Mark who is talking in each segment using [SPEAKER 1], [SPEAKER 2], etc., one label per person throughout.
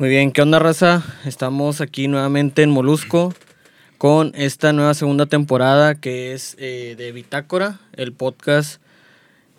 [SPEAKER 1] Muy bien, ¿qué onda, raza? Estamos aquí nuevamente en Molusco con esta nueva segunda temporada que es eh, de Bitácora, el podcast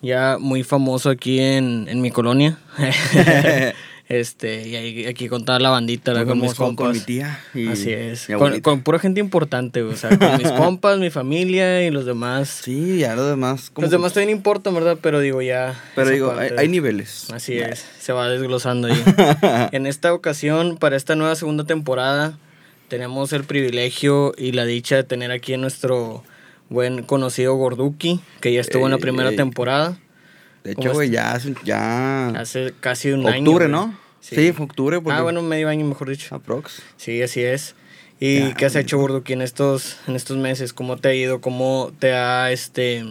[SPEAKER 1] ya muy famoso aquí en, en mi colonia. Este, y ahí, aquí con toda la bandita,
[SPEAKER 2] Muy
[SPEAKER 1] con mis
[SPEAKER 2] famoso,
[SPEAKER 1] compas.
[SPEAKER 2] con mi tía y
[SPEAKER 1] Así es.
[SPEAKER 2] mi
[SPEAKER 1] Con, con pura gente importante, o sea, con mis compas, mi familia y los demás.
[SPEAKER 2] Sí, ya los demás. como
[SPEAKER 1] Los demás también importan, ¿verdad? Pero digo, ya.
[SPEAKER 2] Pero digo, hay, hay niveles.
[SPEAKER 1] Así es, se va desglosando ahí. en esta ocasión, para esta nueva segunda temporada, tenemos el privilegio y la dicha de tener aquí a nuestro buen conocido Gorduki, que ya estuvo en la
[SPEAKER 2] Ey,
[SPEAKER 1] primera
[SPEAKER 2] ey.
[SPEAKER 1] temporada,
[SPEAKER 2] De
[SPEAKER 1] ¿Cómo
[SPEAKER 2] hecho, güey, ya, hace- ya...
[SPEAKER 1] hace casi un año.
[SPEAKER 2] Octubre. ¿no? Sí. fue octubre. Porque...
[SPEAKER 1] Ah, bueno, medio año, mejor dicho.
[SPEAKER 2] Aprox.
[SPEAKER 1] Sí, así es. ¿Y
[SPEAKER 2] Ya,
[SPEAKER 1] qué has hecho, Gorduki, en estos, en estos meses? ¿Cómo te ha ido? ¿Cómo te ha este,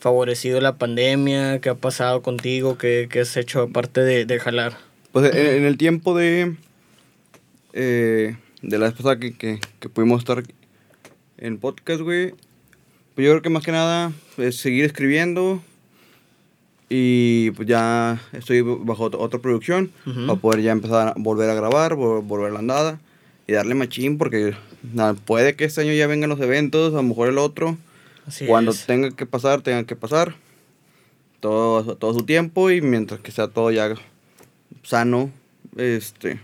[SPEAKER 1] favorecido la pandemia? ¿Qué ha pasado contigo? ¿Qué, qué has hecho aparte de, de jalar?
[SPEAKER 2] Pues en, en el tiempo de... eh, de la pasada que, que, que pudimos estar en podcast, güey. Pues yo creo que más que nada es seguir escribiendo. Y pues ya estoy bajo ot- otra producción.
[SPEAKER 1] Ujú.
[SPEAKER 2] Para poder ya empezar a volver a grabar, vol- volver a la andada. Y darle machín porque nada, puede que este año ya vengan los eventos, a lo mejor el otro.
[SPEAKER 1] Así
[SPEAKER 2] Cuando
[SPEAKER 1] es.
[SPEAKER 2] tenga que pasar, tenga que pasar. Todo, todo su tiempo y mientras que sea todo ya sano, este,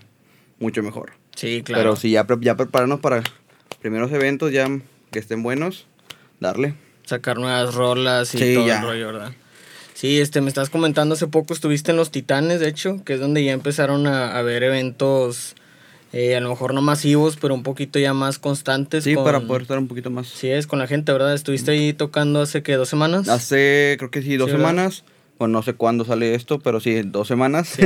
[SPEAKER 2] mucho mejor.
[SPEAKER 1] Sí, claro.
[SPEAKER 2] Pero sí, ya, ya prepararnos para primeros eventos, ya que estén buenos, darle.
[SPEAKER 1] Sacar nuevas rolas y
[SPEAKER 2] Sí,
[SPEAKER 1] todo
[SPEAKER 2] ya.
[SPEAKER 1] el rollo, ¿verdad? Sí, este, me estás comentando hace poco, estuviste en Los Titanes, de hecho, que es donde ya empezaron a, a ver eventos, eh, a lo mejor no masivos, pero un poquito ya más constantes.
[SPEAKER 2] Sí,
[SPEAKER 1] con-
[SPEAKER 2] para poder estar un poquito más.
[SPEAKER 1] Sí, es con la gente, ¿verdad? Estuviste ahí tocando hace, que ¿Dos semanas?
[SPEAKER 2] Hace, creo que sí, dos
[SPEAKER 1] Sí, ¿verdad?
[SPEAKER 2] semanas. Bueno, no sé cuándo sale esto, pero sí, dos semanas.
[SPEAKER 1] Sí,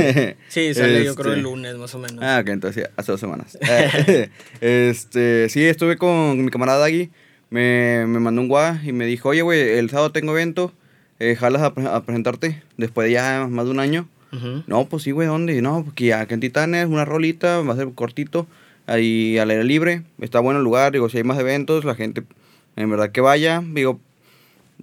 [SPEAKER 1] Sí, sale yo creo
[SPEAKER 2] Este,
[SPEAKER 1] el lunes, más o menos.
[SPEAKER 2] Ah, ok, entonces sí, hace dos semanas. Este, sí, estuve con mi camarada Dagui. Me, me mandó un guá y me dijo, oye, güey, el sábado tengo evento. Eh, ¿Jalas a, pre- a presentarte? Después de ya más de un año. No, pues sí, güey, ¿dónde? No, porque aquí en Titanes, una rolita, va a ser cortito. Ahí al aire libre. Está bueno el lugar. Digo, si hay más eventos, la gente en verdad que vaya. Digo,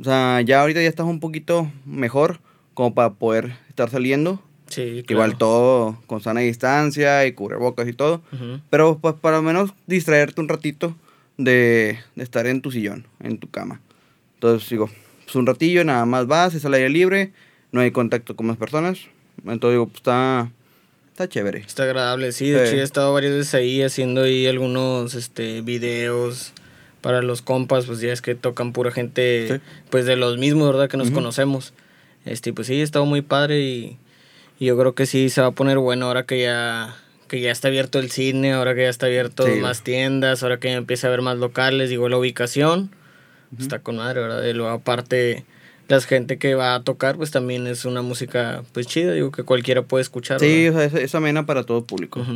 [SPEAKER 2] o sea, ya ahorita ya estás un poquito mejor como para poder estar saliendo.
[SPEAKER 1] Sí, claro.
[SPEAKER 2] Igual todo con sana distancia y cubrebocas y todo. Pero pues para al menos distraerte un ratito de, de estar en tu sillón, en tu cama. Entonces digo, pues un ratillo, nada más vas, es al aire libre, no hay contacto con más personas. Entonces digo, pues está, está chévere.
[SPEAKER 1] Está agradable, sí. De
[SPEAKER 2] Sí.
[SPEAKER 1] hecho, he estado varias veces ahí haciendo ahí algunos este, videos para los compas, pues ya es que tocan pura gente,
[SPEAKER 2] Sí.
[SPEAKER 1] pues de los mismos, ¿verdad? Que nos
[SPEAKER 2] Ujú.
[SPEAKER 1] conocemos. Este, pues sí, he estado muy padre y, y yo creo que sí se va a poner bueno ahora que ya, que ya está abierto el cine, ahora que ya está abierto
[SPEAKER 2] Sí.
[SPEAKER 1] más tiendas, ahora que ya empieza a haber más locales, digo, la ubicación está con madre, ¿verdad? Y luego aparte... La gente que va a tocar, pues también es una música, pues chida, digo, que cualquiera puede escuchar.
[SPEAKER 2] Sí, o sea, es, es amena para todo público.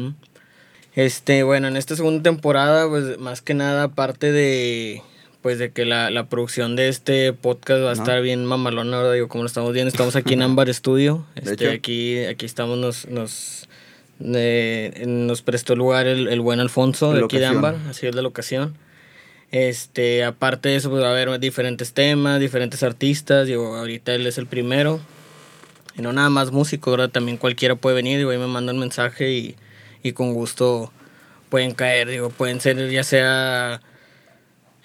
[SPEAKER 1] Este, bueno, en esta segunda temporada, pues más que nada, aparte de pues de que la, la producción de este podcast va a estar bien mamalona, ¿verdad? Digo, como lo estamos viendo, estamos aquí en Ámbar Studio.
[SPEAKER 2] De
[SPEAKER 1] Este,
[SPEAKER 2] hecho.
[SPEAKER 1] aquí, aquí estamos, nos, nos, eh, nos prestó lugar el, el buen Alfonso de
[SPEAKER 2] La
[SPEAKER 1] aquí de. Ámbar, así es la locación. Este, aparte de eso, pues va a haber diferentes temas, diferentes artistas. Digo, ahorita él es el primero. Y no nada más músico, ¿verdad? También cualquiera puede venir, digo, ahí me mandan mensaje y, y con gusto pueden caer, digo, pueden ser ya sea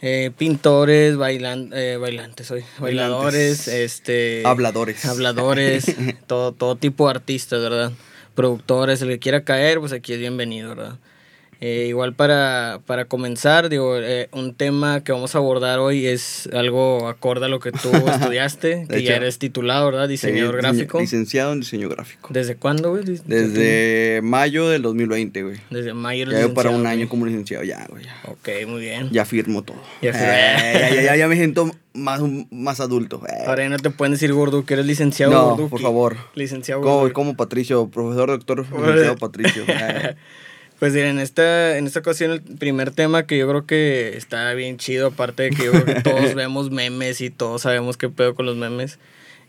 [SPEAKER 1] eh, pintores, bailan, eh, bailantes, bailadores,
[SPEAKER 2] Bailantes.
[SPEAKER 1] este...
[SPEAKER 2] Habladores.
[SPEAKER 1] Habladores, todo, todo tipo de artistas, ¿verdad? Productores, el que quiera caer, pues aquí es bienvenido, ¿verdad? Eh, igual para, para comenzar, digo, eh, un tema que vamos a abordar hoy es algo acorde a lo que tú estudiaste, que ya eres titulado, ¿verdad? Diseñador gráfico.
[SPEAKER 2] Licenciado en diseño gráfico.
[SPEAKER 1] ¿Desde cuándo, güey?
[SPEAKER 2] Desde mayo del 2020, güey.
[SPEAKER 1] Desde mayo. eres
[SPEAKER 2] Ya para un año
[SPEAKER 1] güey.
[SPEAKER 2] como licenciado, ya, güey. Ya,
[SPEAKER 1] Ok, muy bien.
[SPEAKER 2] ya firmo todo.
[SPEAKER 1] Ya
[SPEAKER 2] Eh,
[SPEAKER 1] firmo.
[SPEAKER 2] ya, ya, ya, me siento más, más adulto.
[SPEAKER 1] Ahora ya no te pueden decir gordo, que eres licenciado
[SPEAKER 2] No,
[SPEAKER 1] Gorduki.
[SPEAKER 2] por favor.
[SPEAKER 1] Licenciado
[SPEAKER 2] Como,
[SPEAKER 1] Gorduki.
[SPEAKER 2] como Patricio, profesor, doctor, licenciado Patricio.
[SPEAKER 1] Pues en esta, en esta ocasión el primer tema que yo creo que está bien chido, aparte de que yo creo que todos vemos memes y todos sabemos qué pedo con los memes,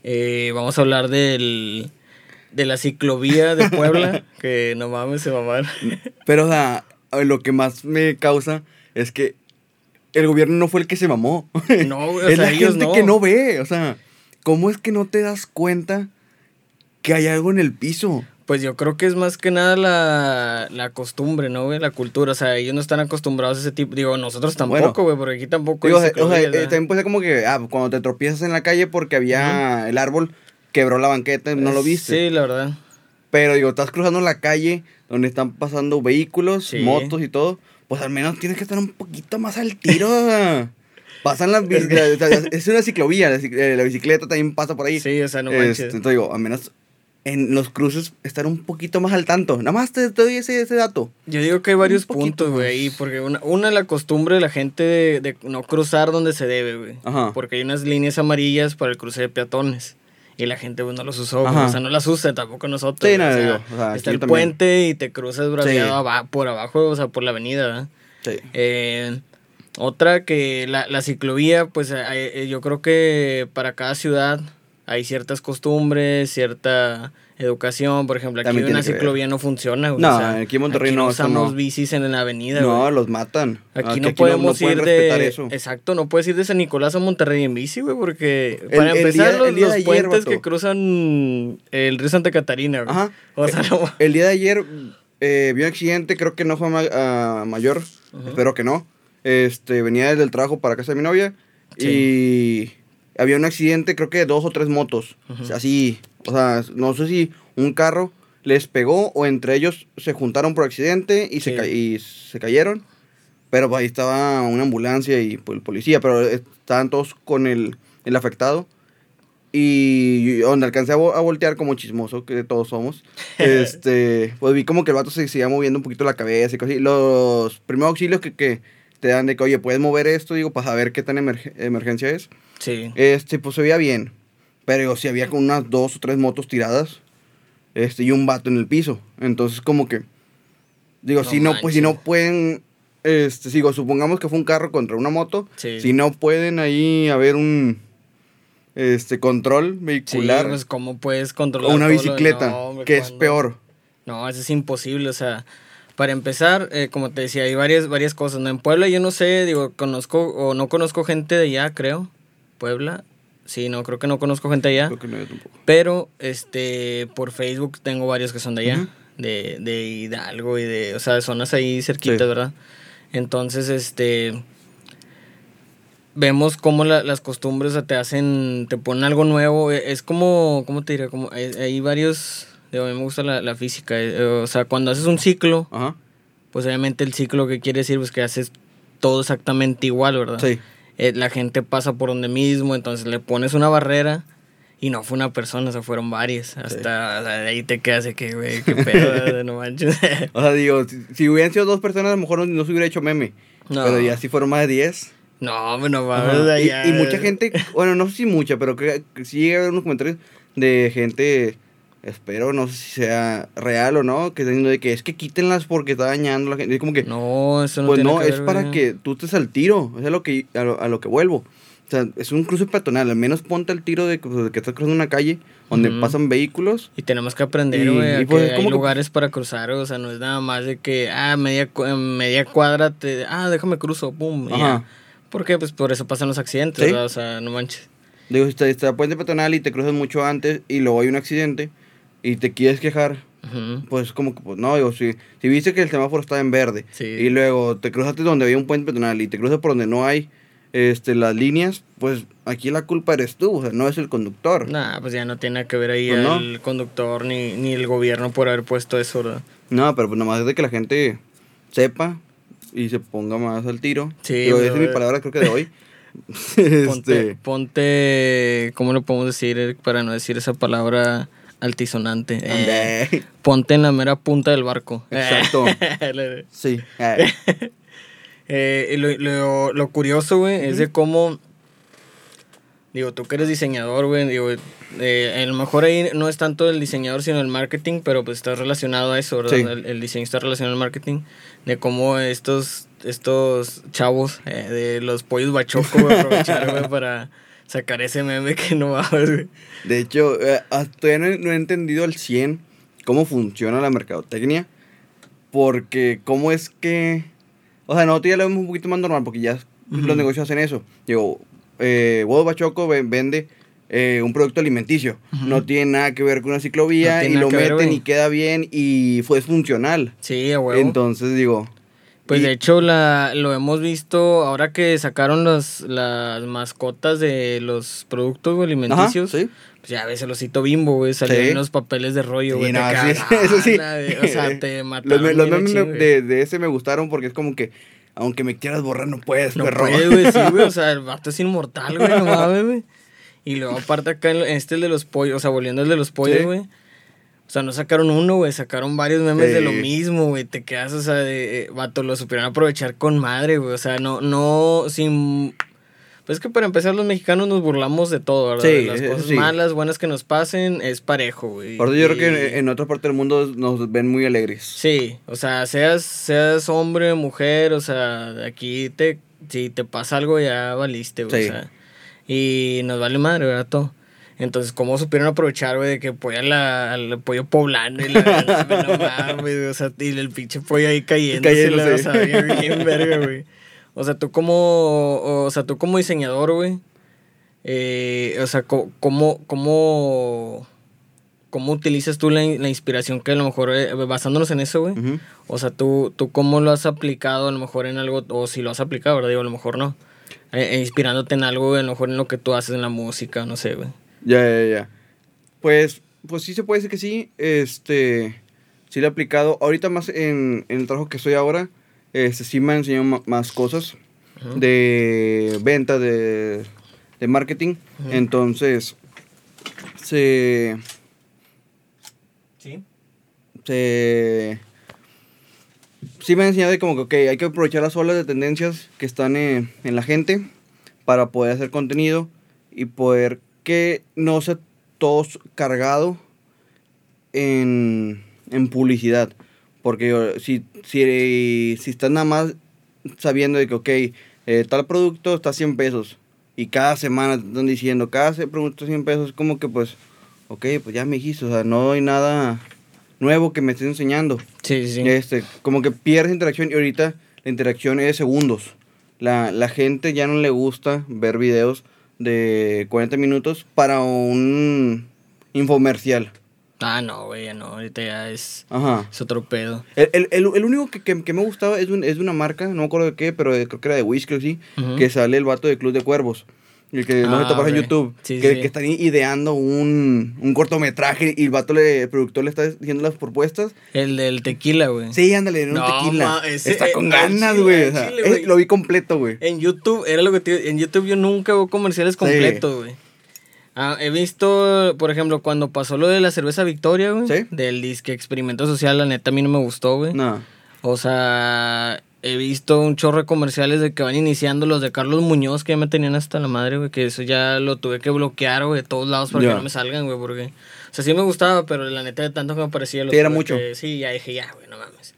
[SPEAKER 1] eh, vamos a hablar del, de la ciclovía de Puebla, que no mames, se mamar.
[SPEAKER 2] Pero, o sea, lo que más me causa es que el gobierno no fue el que se mamó.
[SPEAKER 1] No, o
[SPEAKER 2] es
[SPEAKER 1] sea,
[SPEAKER 2] la
[SPEAKER 1] ellos
[SPEAKER 2] gente
[SPEAKER 1] no.
[SPEAKER 2] que no ve. O sea, ¿cómo es que no te das cuenta que hay algo en el piso?
[SPEAKER 1] Pues yo creo que es más que nada la, la costumbre, ¿no, güey? La cultura. O sea, ellos no están acostumbrados a ese tipo. Digo, nosotros tampoco, güey, porque aquí tampoco.
[SPEAKER 2] Digo,
[SPEAKER 1] hay
[SPEAKER 2] o sea, o sea,
[SPEAKER 1] ciclovías,
[SPEAKER 2] eh, también puede ser como que, ah, cuando te tropiezas en la calle porque había el árbol, quebró la banqueta, no lo viste.
[SPEAKER 1] Sí, la verdad.
[SPEAKER 2] Pero digo, estás cruzando la calle donde están pasando vehículos,
[SPEAKER 1] Sí.
[SPEAKER 2] motos y todo, pues al menos tienes que estar un poquito más al tiro. Pasan las bicicletas, es una ciclovía, la, eh, la bicicleta también pasa por ahí.
[SPEAKER 1] Sí, o sea, no
[SPEAKER 2] Este,
[SPEAKER 1] manches.
[SPEAKER 2] entonces digo, al menos en los cruces estar un poquito más al tanto. Nada más te, te doy ese, ese dato.
[SPEAKER 1] Yo digo que hay varios puntos, güey, porque una, una, la costumbre de la gente de, de no cruzar donde se debe, güey. Porque hay unas líneas amarillas para el cruce de peatones. Y la gente, pues, no los usó, o sea, no las usa, tampoco nosotros.
[SPEAKER 2] Sí, no,
[SPEAKER 1] o sea,
[SPEAKER 2] digo, o sea, aquí
[SPEAKER 1] está el
[SPEAKER 2] también.
[SPEAKER 1] puente y te cruzas
[SPEAKER 2] Sí.
[SPEAKER 1] aba- por abajo, o sea, por la avenida.
[SPEAKER 2] Sí.
[SPEAKER 1] Eh, otra que la, la ciclovía, pues eh, eh, yo creo que para cada ciudad hay ciertas costumbres, cierta educación. Por ejemplo, aquí una
[SPEAKER 2] ver.
[SPEAKER 1] ciclovía no funciona. güey,
[SPEAKER 2] No, aquí en Monterrey no, eso
[SPEAKER 1] usamos
[SPEAKER 2] no.
[SPEAKER 1] bicis en la avenida.
[SPEAKER 2] No,
[SPEAKER 1] güey.
[SPEAKER 2] los matan.
[SPEAKER 1] Aquí, no
[SPEAKER 2] que
[SPEAKER 1] podemos
[SPEAKER 2] pueden
[SPEAKER 1] ir
[SPEAKER 2] respetar
[SPEAKER 1] de...
[SPEAKER 2] eso.
[SPEAKER 1] Exacto, no puedes ir de San Nicolás a Monterrey en bici, güey, porque
[SPEAKER 2] El-
[SPEAKER 1] para
[SPEAKER 2] el
[SPEAKER 1] empezar
[SPEAKER 2] día-
[SPEAKER 1] los,
[SPEAKER 2] el
[SPEAKER 1] los
[SPEAKER 2] ayer,
[SPEAKER 1] puentes que cruzan el río Santa Catarina, güey.
[SPEAKER 2] Ajá.
[SPEAKER 1] O sea, no...
[SPEAKER 2] El día de ayer eh, vi un accidente, creo que no fue ah, mayor, espero que no. Este, venía desde el trabajo para casa de mi novia y había un accidente, creo que de dos o tres motos. O sea, Así, o sea, no sé si un carro les pegó o entre ellos se juntaron por accidente y, se,
[SPEAKER 1] Sí.
[SPEAKER 2] ca- y se cayeron. Pero ahí estaba una ambulancia y pues, el policía, pero estaban todos con el, el afectado. Y donde alcancé a, a voltear como chismoso, que todos somos, este, pues vi como que el vato se seguía moviendo un poquito la cabeza y cosas así. Los primeros auxilios que, que te dan de que, oye, puedes mover esto, digo, para saber qué tan emerge- emergencia es.
[SPEAKER 1] Sí.
[SPEAKER 2] Este, pues se veía bien. Pero si había con unas dos o tres motos tiradas. Este, y un vato en el piso. Entonces, como que. Digo,
[SPEAKER 1] No
[SPEAKER 2] si no, pues si no pueden. Este, digo, supongamos que fue un carro contra una moto.
[SPEAKER 1] Sí.
[SPEAKER 2] Si no pueden ahí haber un. Este, control
[SPEAKER 1] Sí,
[SPEAKER 2] vehicular.
[SPEAKER 1] pues cómo puedes controlar
[SPEAKER 2] una
[SPEAKER 1] lo
[SPEAKER 2] bicicleta.
[SPEAKER 1] No, hombre,
[SPEAKER 2] que es peor.
[SPEAKER 1] No, eso es imposible, o sea, para empezar, eh, como te decía, hay varias, varias cosas, ¿no? En Puebla yo no sé, digo, conozco o no conozco gente de allá, creo. Puebla, sí, no, creo que no conozco gente allá.
[SPEAKER 2] Creo que no, yo tampoco.
[SPEAKER 1] Pero, este, por Facebook tengo varios que son de allá, de, de Hidalgo y de, o sea, de zonas ahí cerquitas,
[SPEAKER 2] Sí.
[SPEAKER 1] ¿verdad? Entonces, este, vemos cómo la- las costumbres o sea, te hacen, te ponen algo nuevo. e- Es como, ¿cómo te diré? Como, hay, hay varios, digo, a mí me gusta la, la física. eh, O sea, cuando haces un ciclo,
[SPEAKER 2] Ajá.
[SPEAKER 1] pues obviamente el ciclo que quiere decir, pues que haces todo exactamente igual, ¿verdad?
[SPEAKER 2] Sí.
[SPEAKER 1] Eh, la gente pasa por donde mismo, entonces le pones una barrera y no fue una persona, o sea, fueron varias. Hasta o sea, de ahí te quedas de que, güey, qué pedo, no manches.
[SPEAKER 2] O sea, digo, si, si hubieran sido dos personas, a lo mejor no, no se hubiera hecho meme.
[SPEAKER 1] No.
[SPEAKER 2] Pero ya si fueron más de 10.
[SPEAKER 1] no, hombre, no
[SPEAKER 2] Ajá.
[SPEAKER 1] mames, de
[SPEAKER 2] Y, mucha gente, bueno, no sé si mucha, pero que, que sí llega a haber unos comentarios de gente, espero, no sé si sea real o no, que diciendo de que es que quítenlas porque está dañando a la gente. Es como que,
[SPEAKER 1] No, eso no
[SPEAKER 2] pues
[SPEAKER 1] tiene
[SPEAKER 2] no,
[SPEAKER 1] que
[SPEAKER 2] es
[SPEAKER 1] ver,
[SPEAKER 2] para que tú estés al tiro, es a lo que, a lo, a lo que vuelvo. O sea, es un cruce peatonal, al menos ponte al tiro de, que- de que estás cruzando una calle donde pasan vehículos.
[SPEAKER 1] Y tenemos que aprender,
[SPEAKER 2] Y-
[SPEAKER 1] güey,
[SPEAKER 2] y pues
[SPEAKER 1] que hay
[SPEAKER 2] que-
[SPEAKER 1] lugares para cruzar, o sea, no es nada más de que, ah, media, media cuadra, te, ah, déjame cruzo, pum, y
[SPEAKER 2] Ajá.
[SPEAKER 1] ya. ¿Por qué? Pues por eso pasan los accidentes,
[SPEAKER 2] Sí.
[SPEAKER 1] O sea, no manches.
[SPEAKER 2] Digo, si está, está puente peatonal y te cruzas mucho antes y luego hay un accidente y te quieres quejar, pues como que, pues no, digo, si, si viste que el semáforo estaba en verde
[SPEAKER 1] Sí.
[SPEAKER 2] y luego te cruzaste donde había un puente peatonal y te cruzas por donde no hay este, las líneas, pues aquí la culpa eres tú, o sea, no es el conductor.
[SPEAKER 1] Nah, pues ya no tiene que ver ahí
[SPEAKER 2] Pues no.
[SPEAKER 1] el conductor ni, ni el gobierno por haber puesto eso, ¿verdad?
[SPEAKER 2] No, pero pues nomás es de que la gente sepa y se ponga más al tiro.
[SPEAKER 1] Sí,
[SPEAKER 2] esa es mi
[SPEAKER 1] pero-
[SPEAKER 2] palabra creo que de hoy.
[SPEAKER 1] Ponte,
[SPEAKER 2] este,
[SPEAKER 1] ponte, ¿cómo lo podemos decir eh, para no decir esa palabra altisonante? Eh, ponte en la mera punta del barco.
[SPEAKER 2] Exacto. sí. eh,
[SPEAKER 1] lo, lo, lo curioso, güey, es de cómo, digo, tú que eres diseñador, güey, digo, eh, a lo mejor ahí no es tanto el diseñador, sino el marketing, pero pues está relacionado a eso, ¿verdad?
[SPEAKER 2] Sí.
[SPEAKER 1] El, el diseño está relacionado al marketing, de cómo estos, estos chavos eh, de los pollos bachoco, güey, aprovecharon, güey, para sacar ese meme que no va, güey.
[SPEAKER 2] De hecho, eh, hasta todavía no, he- no he entendido al 100 cómo funciona la mercadotecnia. Porque, ¿cómo es que.? O sea, nosotros ya lo vemos un poquito más normal porque ya
[SPEAKER 1] Ujú.
[SPEAKER 2] los negocios hacen eso. Digo, eh, Bachoco ve- vende eh, un producto alimenticio. No tiene nada que ver con una ciclovía
[SPEAKER 1] No
[SPEAKER 2] y lo
[SPEAKER 1] ver,
[SPEAKER 2] meten
[SPEAKER 1] güey.
[SPEAKER 2] y queda bien y fue funcional.
[SPEAKER 1] Sí, a huevo.
[SPEAKER 2] Entonces digo,
[SPEAKER 1] Pues
[SPEAKER 2] Y-
[SPEAKER 1] de hecho la, lo hemos visto ahora que sacaron las, las mascotas de los productos güey, alimenticios.
[SPEAKER 2] Ajá, sí.
[SPEAKER 1] Pues ya ves el osito bimbo, güey, salían
[SPEAKER 2] Sí.
[SPEAKER 1] unos papeles de rollo,
[SPEAKER 2] Sí,
[SPEAKER 1] güey.
[SPEAKER 2] no, sí,
[SPEAKER 1] cagas,
[SPEAKER 2] eso sí.
[SPEAKER 1] de- O sea, te mataron.
[SPEAKER 2] Los, los memes
[SPEAKER 1] güey.
[SPEAKER 2] de, de ese me gustaron porque es como que, aunque me quieras borrar, no puedes,
[SPEAKER 1] No
[SPEAKER 2] perro.
[SPEAKER 1] puede, güey, sí, güey. O sea, el vato es inmortal, güey, no mames, güey. Y luego aparte acá, en este el de los pollos, o sea, volviendo al de los pollos,
[SPEAKER 2] Sí.
[SPEAKER 1] O sea, no sacaron uno, güey, sacaron varios memes de lo mismo, güey. Te quedas, o sea, de, eh, vato, lo supieron aprovechar con madre, güey. O sea, no, no, sin... Pues es que para empezar los mexicanos nos burlamos de todo, ¿verdad?
[SPEAKER 2] Sí,
[SPEAKER 1] las
[SPEAKER 2] eh,
[SPEAKER 1] cosas
[SPEAKER 2] sí.
[SPEAKER 1] malas, buenas que nos pasen, es parejo, güey.
[SPEAKER 2] Por eso yo creo que en, otra parte del mundo nos ven muy alegres.
[SPEAKER 1] Sí, o sea, seas, seas hombre, mujer, o sea, aquí te, si te pasa algo ya valiste, güey.
[SPEAKER 2] Sí.
[SPEAKER 1] O sea, y nos vale madre, ¿verdad? Todo. Entonces, ¿cómo supieron aprovechar, güey, de que apoyan la, al pollo poblano y la, mames, o sea, y el pinche pollo ahí cayendo, o sea, bien, bien verga, güey. O sea, tú como, o sea, tú como diseñador, güey, eh, o sea, ¿cómo, cómo, cómo utilizas tú la, in- la inspiración que a lo mejor, eh, basándonos en eso, güey? O sea, ¿tú, tú cómo lo has aplicado a lo mejor en algo, o si lo has aplicado, ¿verdad? Digo, a lo mejor no. Eh, eh, inspirándote en algo, güey, a lo mejor en lo que tú haces en la música, no sé, güey.
[SPEAKER 2] Ya, ya, ya. Pues, pues sí se puede decir que sí. Este, sí lo he aplicado. Ahorita más en, en el trabajo que estoy ahora, este, sí me han enseñado más cosas de venta, de, de marketing. Entonces, se,
[SPEAKER 1] Sí.
[SPEAKER 2] se, sí me han enseñado de como que, hay que aprovechar las olas de tendencias que están en, en la gente para poder hacer contenido y poder que no sea todo cargado en, en publicidad. Porque si, si, si estás nada más sabiendo de que, ok, eh, tal producto está a 100 pesos y cada semana te están diciendo, cada se- producto a 100 pesos, como que pues, ok, pues ya me dijiste, o sea, no hay nada nuevo que me estés enseñando.
[SPEAKER 1] Sí, sí.
[SPEAKER 2] Este, como que pierdes interacción y ahorita la interacción es de segundos. La, la gente ya no le gusta ver videos de 40 minutos para un infomercial.
[SPEAKER 1] Ah, no, güey, no, ahorita ya es,
[SPEAKER 2] Ajá.
[SPEAKER 1] es otro pedo.
[SPEAKER 2] El, el, el, el único que, que, que me gustaba es, un- es de una marca, no me acuerdo de qué, pero creo que era de Whisky o sí,
[SPEAKER 1] Ujú.
[SPEAKER 2] que sale el vato de Club de Cuervos. El que no
[SPEAKER 1] Ah,
[SPEAKER 2] se topas en. YouTube.
[SPEAKER 1] Sí,
[SPEAKER 2] que,
[SPEAKER 1] sí.
[SPEAKER 2] que están ideando un, un cortometraje y el vato, le, el productor le está diciendo las propuestas.
[SPEAKER 1] El del tequila, güey.
[SPEAKER 2] Sí, ándale, un
[SPEAKER 1] No,
[SPEAKER 2] tequila.
[SPEAKER 1] ma, ese-
[SPEAKER 2] está
[SPEAKER 1] eh,
[SPEAKER 2] con ganas, güey. o sea, lo vi completo, güey.
[SPEAKER 1] En YouTube, era lo que te digo, en YouTube yo nunca veo comerciales completos, güey. Ah, he visto, por ejemplo, cuando pasó lo de la cerveza Victoria, güey.
[SPEAKER 2] Sí.
[SPEAKER 1] Del disque experimento social, la neta a mí no me gustó, güey.
[SPEAKER 2] No.
[SPEAKER 1] O sea, he visto un chorro de comerciales de que van iniciando los de Carlos Muñoz, que ya me tenían hasta la madre, güey, que eso ya lo tuve que bloquear, güey, de todos lados para que no me salgan, güey, porque... O sea, sí me gustaba, pero la neta de tanto que me parecía... Lo
[SPEAKER 2] Sí, era mucho.
[SPEAKER 1] que- sí, ya dije, ya, güey, no mames.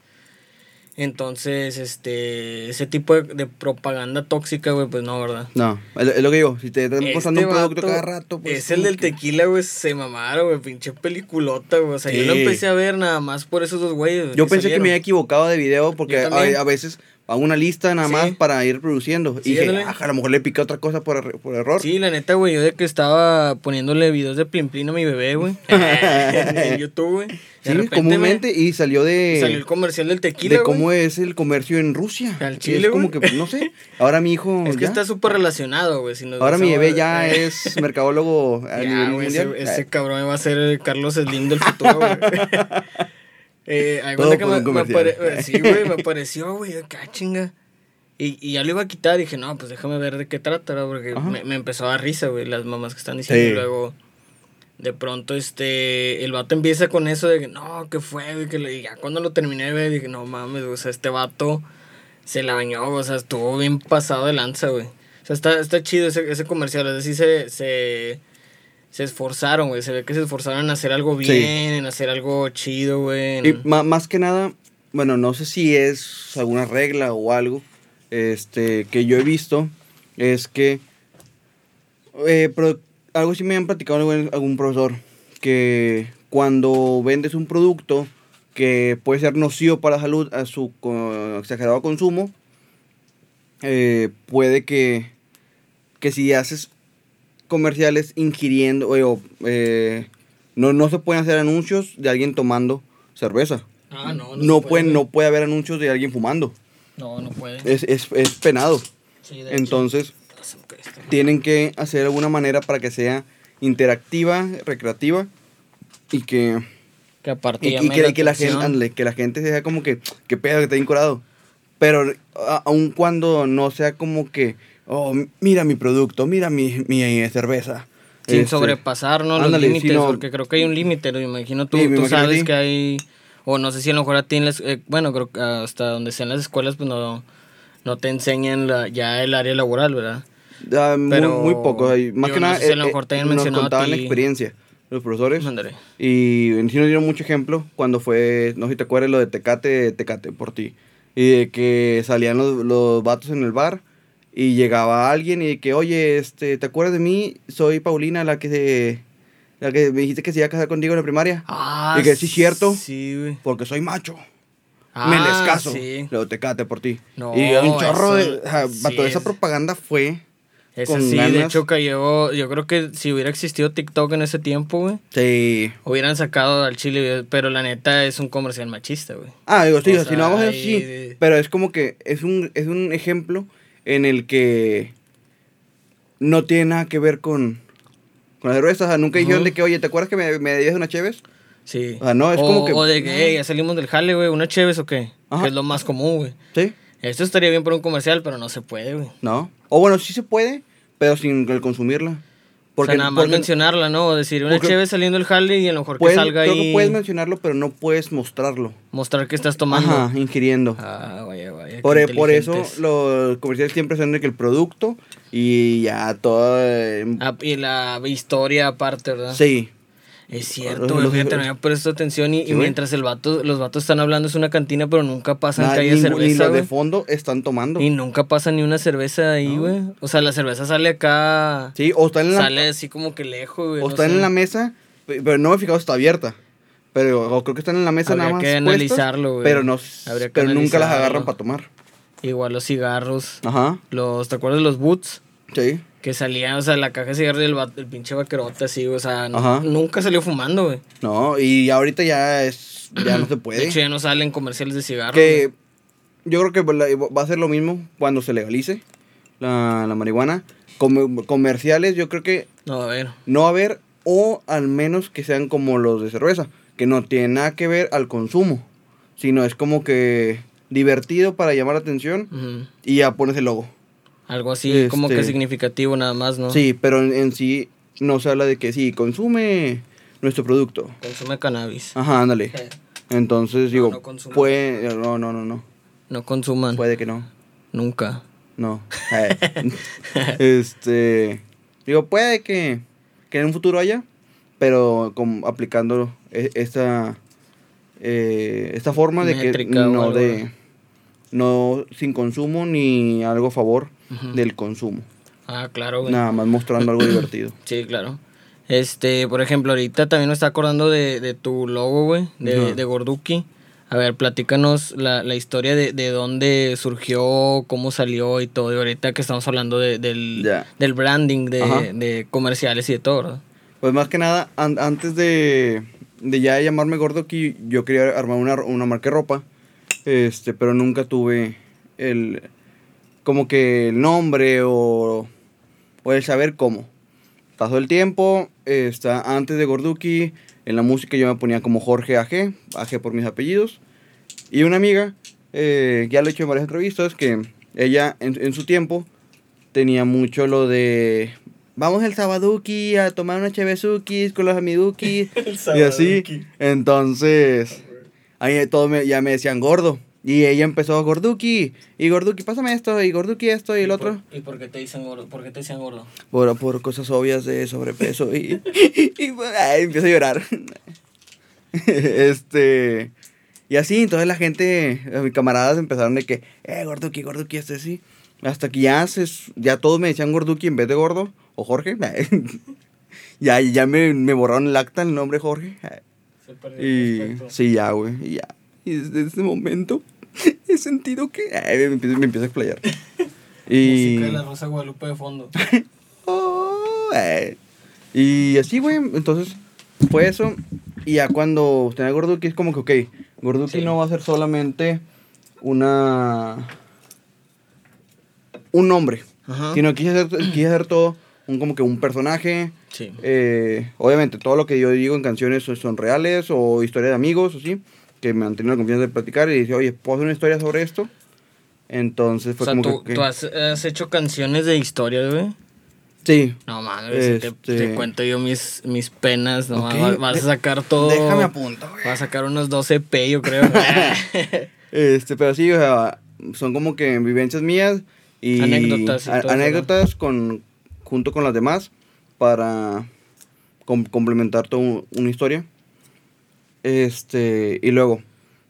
[SPEAKER 1] Entonces, este, ese tipo de, de propaganda tóxica, güey, pues no, ¿verdad?
[SPEAKER 2] No, es, lo que digo. Si te están
[SPEAKER 1] Este
[SPEAKER 2] pasando un producto cada rato, pues.
[SPEAKER 1] Es el del
[SPEAKER 2] que-
[SPEAKER 1] tequila, güey, se mamaron, güey, pinche peliculota, güey. O sea, yo lo empecé a ver nada más por esos dos güeyes.
[SPEAKER 2] Yo pensé que me había equivocado de video porque a, a veces hago una lista nada
[SPEAKER 1] Sí.
[SPEAKER 2] más para ir produciendo.
[SPEAKER 1] Sí,
[SPEAKER 2] y dije. "Ah, a lo mejor le piqué otra cosa por, por error.
[SPEAKER 1] Sí, la neta, güey, yo de que estaba poniéndole videos de Plin Plin a mi bebé, güey. en, YouTube, güey.
[SPEAKER 2] Sí,
[SPEAKER 1] repente
[SPEAKER 2] comúnmente. Y salió de.
[SPEAKER 1] salió el comercial del tequila,
[SPEAKER 2] de cómo es el comercio en Rusia.
[SPEAKER 1] Al chile,
[SPEAKER 2] Es como
[SPEAKER 1] güey.
[SPEAKER 2] que, no sé. Ahora mi hijo.
[SPEAKER 1] Es que
[SPEAKER 2] ya.
[SPEAKER 1] está súper relacionado, güey. Si
[SPEAKER 2] Ahora mi bebé ya es mercadólogo a
[SPEAKER 1] Ya,
[SPEAKER 2] nivel
[SPEAKER 1] güey,
[SPEAKER 2] mundial.
[SPEAKER 1] ese, ese cabrón va a ser el Carlos Slim del futuro, güey. Eh,
[SPEAKER 2] Todo
[SPEAKER 1] que me, me apare- Sí, güey, me apareció, güey, acá chinga. Y, y ya lo iba a quitar, dije, no, pues déjame ver de qué trata, ¿no? Porque me, me empezó a dar risa, güey, las mamás que están diciendo.
[SPEAKER 2] Sí.
[SPEAKER 1] Y luego, de pronto, este, el vato empieza con eso de que, no, ¿qué fue? güey? Que le- y ya cuando lo terminé ver, dije, no mames, güey, o sea, este vato se la bañó, güey, o sea, estuvo bien pasado de lanza, güey. O sea, está, está chido ese, ese comercial, es decir, se, se, se esforzaron, güey, se ve que se esforzaron en hacer algo
[SPEAKER 2] Sí.
[SPEAKER 1] bien, en hacer algo chido, güey. en-
[SPEAKER 2] Y más que nada, bueno, no sé si es alguna regla o algo este, que yo he visto, es que eh, pero algo sí me han platicado algún, profesor, que cuando vendes un producto que puede ser nocivo para la salud a su co- exagerado consumo, eh, puede que, que si haces comerciales ingiriendo, o, eh, no, no se pueden hacer anuncios de alguien tomando cerveza.
[SPEAKER 1] Ah, no,
[SPEAKER 2] No, pueden,
[SPEAKER 1] puede.
[SPEAKER 2] no puede haber anuncios de alguien fumando.
[SPEAKER 1] No, no puede.
[SPEAKER 2] Es, es, es penado.
[SPEAKER 1] Sí, de hecho.
[SPEAKER 2] Entonces,
[SPEAKER 1] esto.
[SPEAKER 2] tienen que hacer alguna manera para que sea interactiva, recreativa y que,
[SPEAKER 1] Que aparte
[SPEAKER 2] y, que, la gente, ándale, que la gente sea como que, que pedo, que está incurado. Pero a- aun cuando no sea como que, oh, mira mi producto, mira mi, mi eh, cerveza.
[SPEAKER 1] Sin
[SPEAKER 2] Este,
[SPEAKER 1] sobrepasar, ¿no? Los
[SPEAKER 2] ándale, sí,
[SPEAKER 1] límites,
[SPEAKER 2] no.
[SPEAKER 1] porque creo que hay un límite, lo imagino tú,
[SPEAKER 2] Sí,
[SPEAKER 1] tú sabes que hay, o no sé si a lo mejor a ti en las, eh, bueno, creo que hasta donde sean las escuelas, pues no, no te enseñan la, ya el área laboral, ¿verdad?
[SPEAKER 2] Ah, muy,
[SPEAKER 1] Pero,
[SPEAKER 2] muy poco. ahí, Más
[SPEAKER 1] digo,
[SPEAKER 2] que
[SPEAKER 1] no
[SPEAKER 2] nada,
[SPEAKER 1] sé si a lo
[SPEAKER 2] eh,
[SPEAKER 1] mejor te hayan
[SPEAKER 2] nos contaban la experiencia los profesores.
[SPEAKER 1] Ándale.
[SPEAKER 2] Y en sí nos dieron mucho ejemplo cuando fue, no sé si te acuerdas, lo de Tecate, Tecate, por ti. Y de que salían los, los vatos en el bar y llegaba alguien y de que, oye, este, ¿te acuerdas de mí? Soy Paulina, la que se, la que me dijiste que se iba a casar contigo en la primaria.
[SPEAKER 1] Ah,
[SPEAKER 2] Y que sí, cierto.
[SPEAKER 1] Sí, güey.
[SPEAKER 2] Porque soy macho.
[SPEAKER 1] Ah,
[SPEAKER 2] me les caso.
[SPEAKER 1] Sí.
[SPEAKER 2] Lo de Tecate por ti.
[SPEAKER 1] No,
[SPEAKER 2] y un chorro
[SPEAKER 1] eso
[SPEAKER 2] de... sea,
[SPEAKER 1] sí
[SPEAKER 2] vato, esa
[SPEAKER 1] es-
[SPEAKER 2] propaganda fue...
[SPEAKER 1] Esa
[SPEAKER 2] con
[SPEAKER 1] sí, de
[SPEAKER 2] ganas.
[SPEAKER 1] hecho cayó, yo creo que si hubiera existido TikTok en ese tiempo, güey,
[SPEAKER 2] Sí.
[SPEAKER 1] hubieran sacado al chile, pero la neta es un comercial machista, güey.
[SPEAKER 2] Ah, digo, sí,
[SPEAKER 1] O
[SPEAKER 2] si
[SPEAKER 1] sea,
[SPEAKER 2] no vamos a
[SPEAKER 1] ahí
[SPEAKER 2] sí.
[SPEAKER 1] de-
[SPEAKER 2] Pero es como que es un, es un ejemplo en el que no tiene nada que ver con, con la cerveza. O sea, nunca dijeron
[SPEAKER 1] Ujú.
[SPEAKER 2] de que, oye, ¿te acuerdas que me, me debías una Cheves?
[SPEAKER 1] Sí.
[SPEAKER 2] O sea, no, es
[SPEAKER 1] o,
[SPEAKER 2] como que-
[SPEAKER 1] O de que, "Ey, ya salimos del jale, güey, ¿una Cheves o qué?
[SPEAKER 2] Ajá.
[SPEAKER 1] Que es lo más común, güey.
[SPEAKER 2] Sí,
[SPEAKER 1] Esto estaría bien por un comercial, pero no se puede, güey.
[SPEAKER 2] no. O bueno, sí se puede, pero sin el consumirla. Porque,
[SPEAKER 1] o sea, nada más
[SPEAKER 2] porque
[SPEAKER 1] mencionarla, ¿no? O decir, una Cheves saliendo del jale y a lo mejor que salga
[SPEAKER 2] creo
[SPEAKER 1] ahí,
[SPEAKER 2] que puedes mencionarlo, pero no puedes mostrarlo.
[SPEAKER 1] mostrar que estás tomando.
[SPEAKER 2] Ajá, ingiriendo.
[SPEAKER 1] Ah, vaya, vaya.
[SPEAKER 2] Por, e- por eso los comerciales siempre son de que el producto y ya todo... eh,
[SPEAKER 1] Ah, y la historia aparte, ¿verdad?
[SPEAKER 2] sí.
[SPEAKER 1] Es cierto, güey,
[SPEAKER 2] los-
[SPEAKER 1] fíjate, no había puesto atención y, mientras el vato, los vatos están hablando es una cantina, pero nunca pasan que haya
[SPEAKER 2] ni, ni
[SPEAKER 1] cerveza,
[SPEAKER 2] los de fondo están tomando.
[SPEAKER 1] Y nunca pasa ni una cerveza ahí,
[SPEAKER 2] No.
[SPEAKER 1] güey. O sea, la cerveza sale acá,
[SPEAKER 2] Sí, o están en la,
[SPEAKER 1] sale así como que lejos, güey.
[SPEAKER 2] o
[SPEAKER 1] no
[SPEAKER 2] están
[SPEAKER 1] sé.
[SPEAKER 2] en la mesa, pe- pero no me he fijado si está abierta. Pero o creo que están en la mesa
[SPEAKER 1] Habría
[SPEAKER 2] nada más.
[SPEAKER 1] que
[SPEAKER 2] puestas,
[SPEAKER 1] analizarlo, güey.
[SPEAKER 2] Pero, no,
[SPEAKER 1] Habría que
[SPEAKER 2] pero nunca las agarran para tomar.
[SPEAKER 1] Igual los cigarros,
[SPEAKER 2] Ajá,
[SPEAKER 1] los, ¿te acuerdas de los boots?
[SPEAKER 2] sí.
[SPEAKER 1] Que salían, o sea, la caja de cigarros del va- el pinche vaquerote así, o sea,
[SPEAKER 2] Ajá.
[SPEAKER 1] nunca salió fumando, güey.
[SPEAKER 2] No, y ahorita ya es ya no se
[SPEAKER 1] De
[SPEAKER 2] puede.
[SPEAKER 1] hecho, ya no salen comerciales de cigarros.
[SPEAKER 2] que yo creo que va a ser lo mismo cuando se legalice la, la marihuana. Comer- comerciales, yo creo que.
[SPEAKER 1] No, a ver.
[SPEAKER 2] no va a haber, o al menos que sean como los de cerveza, que no tienen nada que ver al consumo, sino es como que divertido para llamar la atención y ya pones el logo.
[SPEAKER 1] Algo así, como que
[SPEAKER 2] Este-
[SPEAKER 1] significativo nada más, ¿no?
[SPEAKER 2] Sí, pero en, en sí no se habla de que sí, consume nuestro producto.
[SPEAKER 1] Consume cannabis.
[SPEAKER 2] Ajá, ándale. Entonces digo,
[SPEAKER 1] no consuman.
[SPEAKER 2] puede, no, no, no, no,
[SPEAKER 1] No consuman.
[SPEAKER 2] puede que no,
[SPEAKER 1] Nunca.
[SPEAKER 2] no. Eh. este, digo, puede que, que en un futuro haya, pero como aplicando e- esta, eh, esta forma de que no de,
[SPEAKER 1] ¿no?
[SPEAKER 2] no sin consumo ni algo a favor Del consumo.
[SPEAKER 1] Ah, claro, güey.
[SPEAKER 2] Nada más mostrando algo divertido.
[SPEAKER 1] Sí, claro. Este, por ejemplo, ahorita también me está acordando de, de tu logo, güey, de, de Gorduki. A ver, platícanos la, la historia de, de dónde surgió, cómo salió y todo. Y ahorita que estamos hablando de- del, del branding, de, de comerciales y de todo, ¿verdad?
[SPEAKER 2] Pues más que nada, an- antes de, de ya llamarme aquí, yo quería armar una, una marca de ropa, este, pero nunca tuve el, como que el nombre o, o el saber cómo. Pasó el tiempo, está, antes de Gorduki, en la música yo me ponía como Jorge AG, AG por mis apellidos, y una amiga, eh, ya lo he hecho en varias entrevistas, que ella en, en su tiempo tenía mucho lo de vamos el sabaduki a tomar una chevesukis con los amidukis y así. Entonces, ahí todos me- ya me decían gordo. Y ella empezó gorduki y gorduki, pásame esto y gorduki esto y el otro.
[SPEAKER 1] ¿Y por qué te dicen gordo? ¿Por qué te decían gordo?
[SPEAKER 2] Por, por cosas obvias de sobrepeso y, y, ay, empiezo a llorar. este, y así, entonces la gente, eh, mis camaradas empezaron de que, eh, gorduki, gorduki, este sí. Hasta que ya, se, ya todos me decían gorduki en vez de gordo, o Jorge. ya ya me, me borraron el acta el nombre Jorge.
[SPEAKER 1] Se perdió el
[SPEAKER 2] Y
[SPEAKER 1] respeto.
[SPEAKER 2] sí, ya, güey, y ya. Y desde ese momento he sentido que ay, me, empiezo, me empiezo a explayar. y...
[SPEAKER 1] Música de la Rosa Guadalupe de fondo.
[SPEAKER 2] Oh, eh. Y así, güey, entonces fue eso. Y ya cuando tenía Gorduki es como que, ok, Gorduki
[SPEAKER 1] Sí.
[SPEAKER 2] no va a ser solamente una... Un nombre,
[SPEAKER 1] Ajá.
[SPEAKER 2] sino quise hacer, quise hacer todo un, como que un personaje.
[SPEAKER 1] Sí.
[SPEAKER 2] eh, obviamente, todo lo que yo digo en canciones son, son reales o historias de amigos, o sí, que me han tenido la confianza de platicar y dice, oye, ¿puedo hacer una historia sobre esto? Entonces
[SPEAKER 1] O
[SPEAKER 2] fue
[SPEAKER 1] sea,
[SPEAKER 2] como
[SPEAKER 1] tú,
[SPEAKER 2] que...
[SPEAKER 1] tú has, has hecho canciones de historias, güey.
[SPEAKER 2] Sí,
[SPEAKER 1] No mames, si te,
[SPEAKER 2] Este-
[SPEAKER 1] te cuento yo mis, mis penas, no
[SPEAKER 2] Ok,
[SPEAKER 1] mames, vas a sacar todo.
[SPEAKER 2] déjame apunto, güey.
[SPEAKER 1] Vas a sacar unos 12 P, yo creo.
[SPEAKER 2] Este, pero sí, o sea, son como que vivencias mías y
[SPEAKER 1] Anécdotas y todo
[SPEAKER 2] anécdotas con junto con las demás para com- complementar toda un- una historia. Este, y luego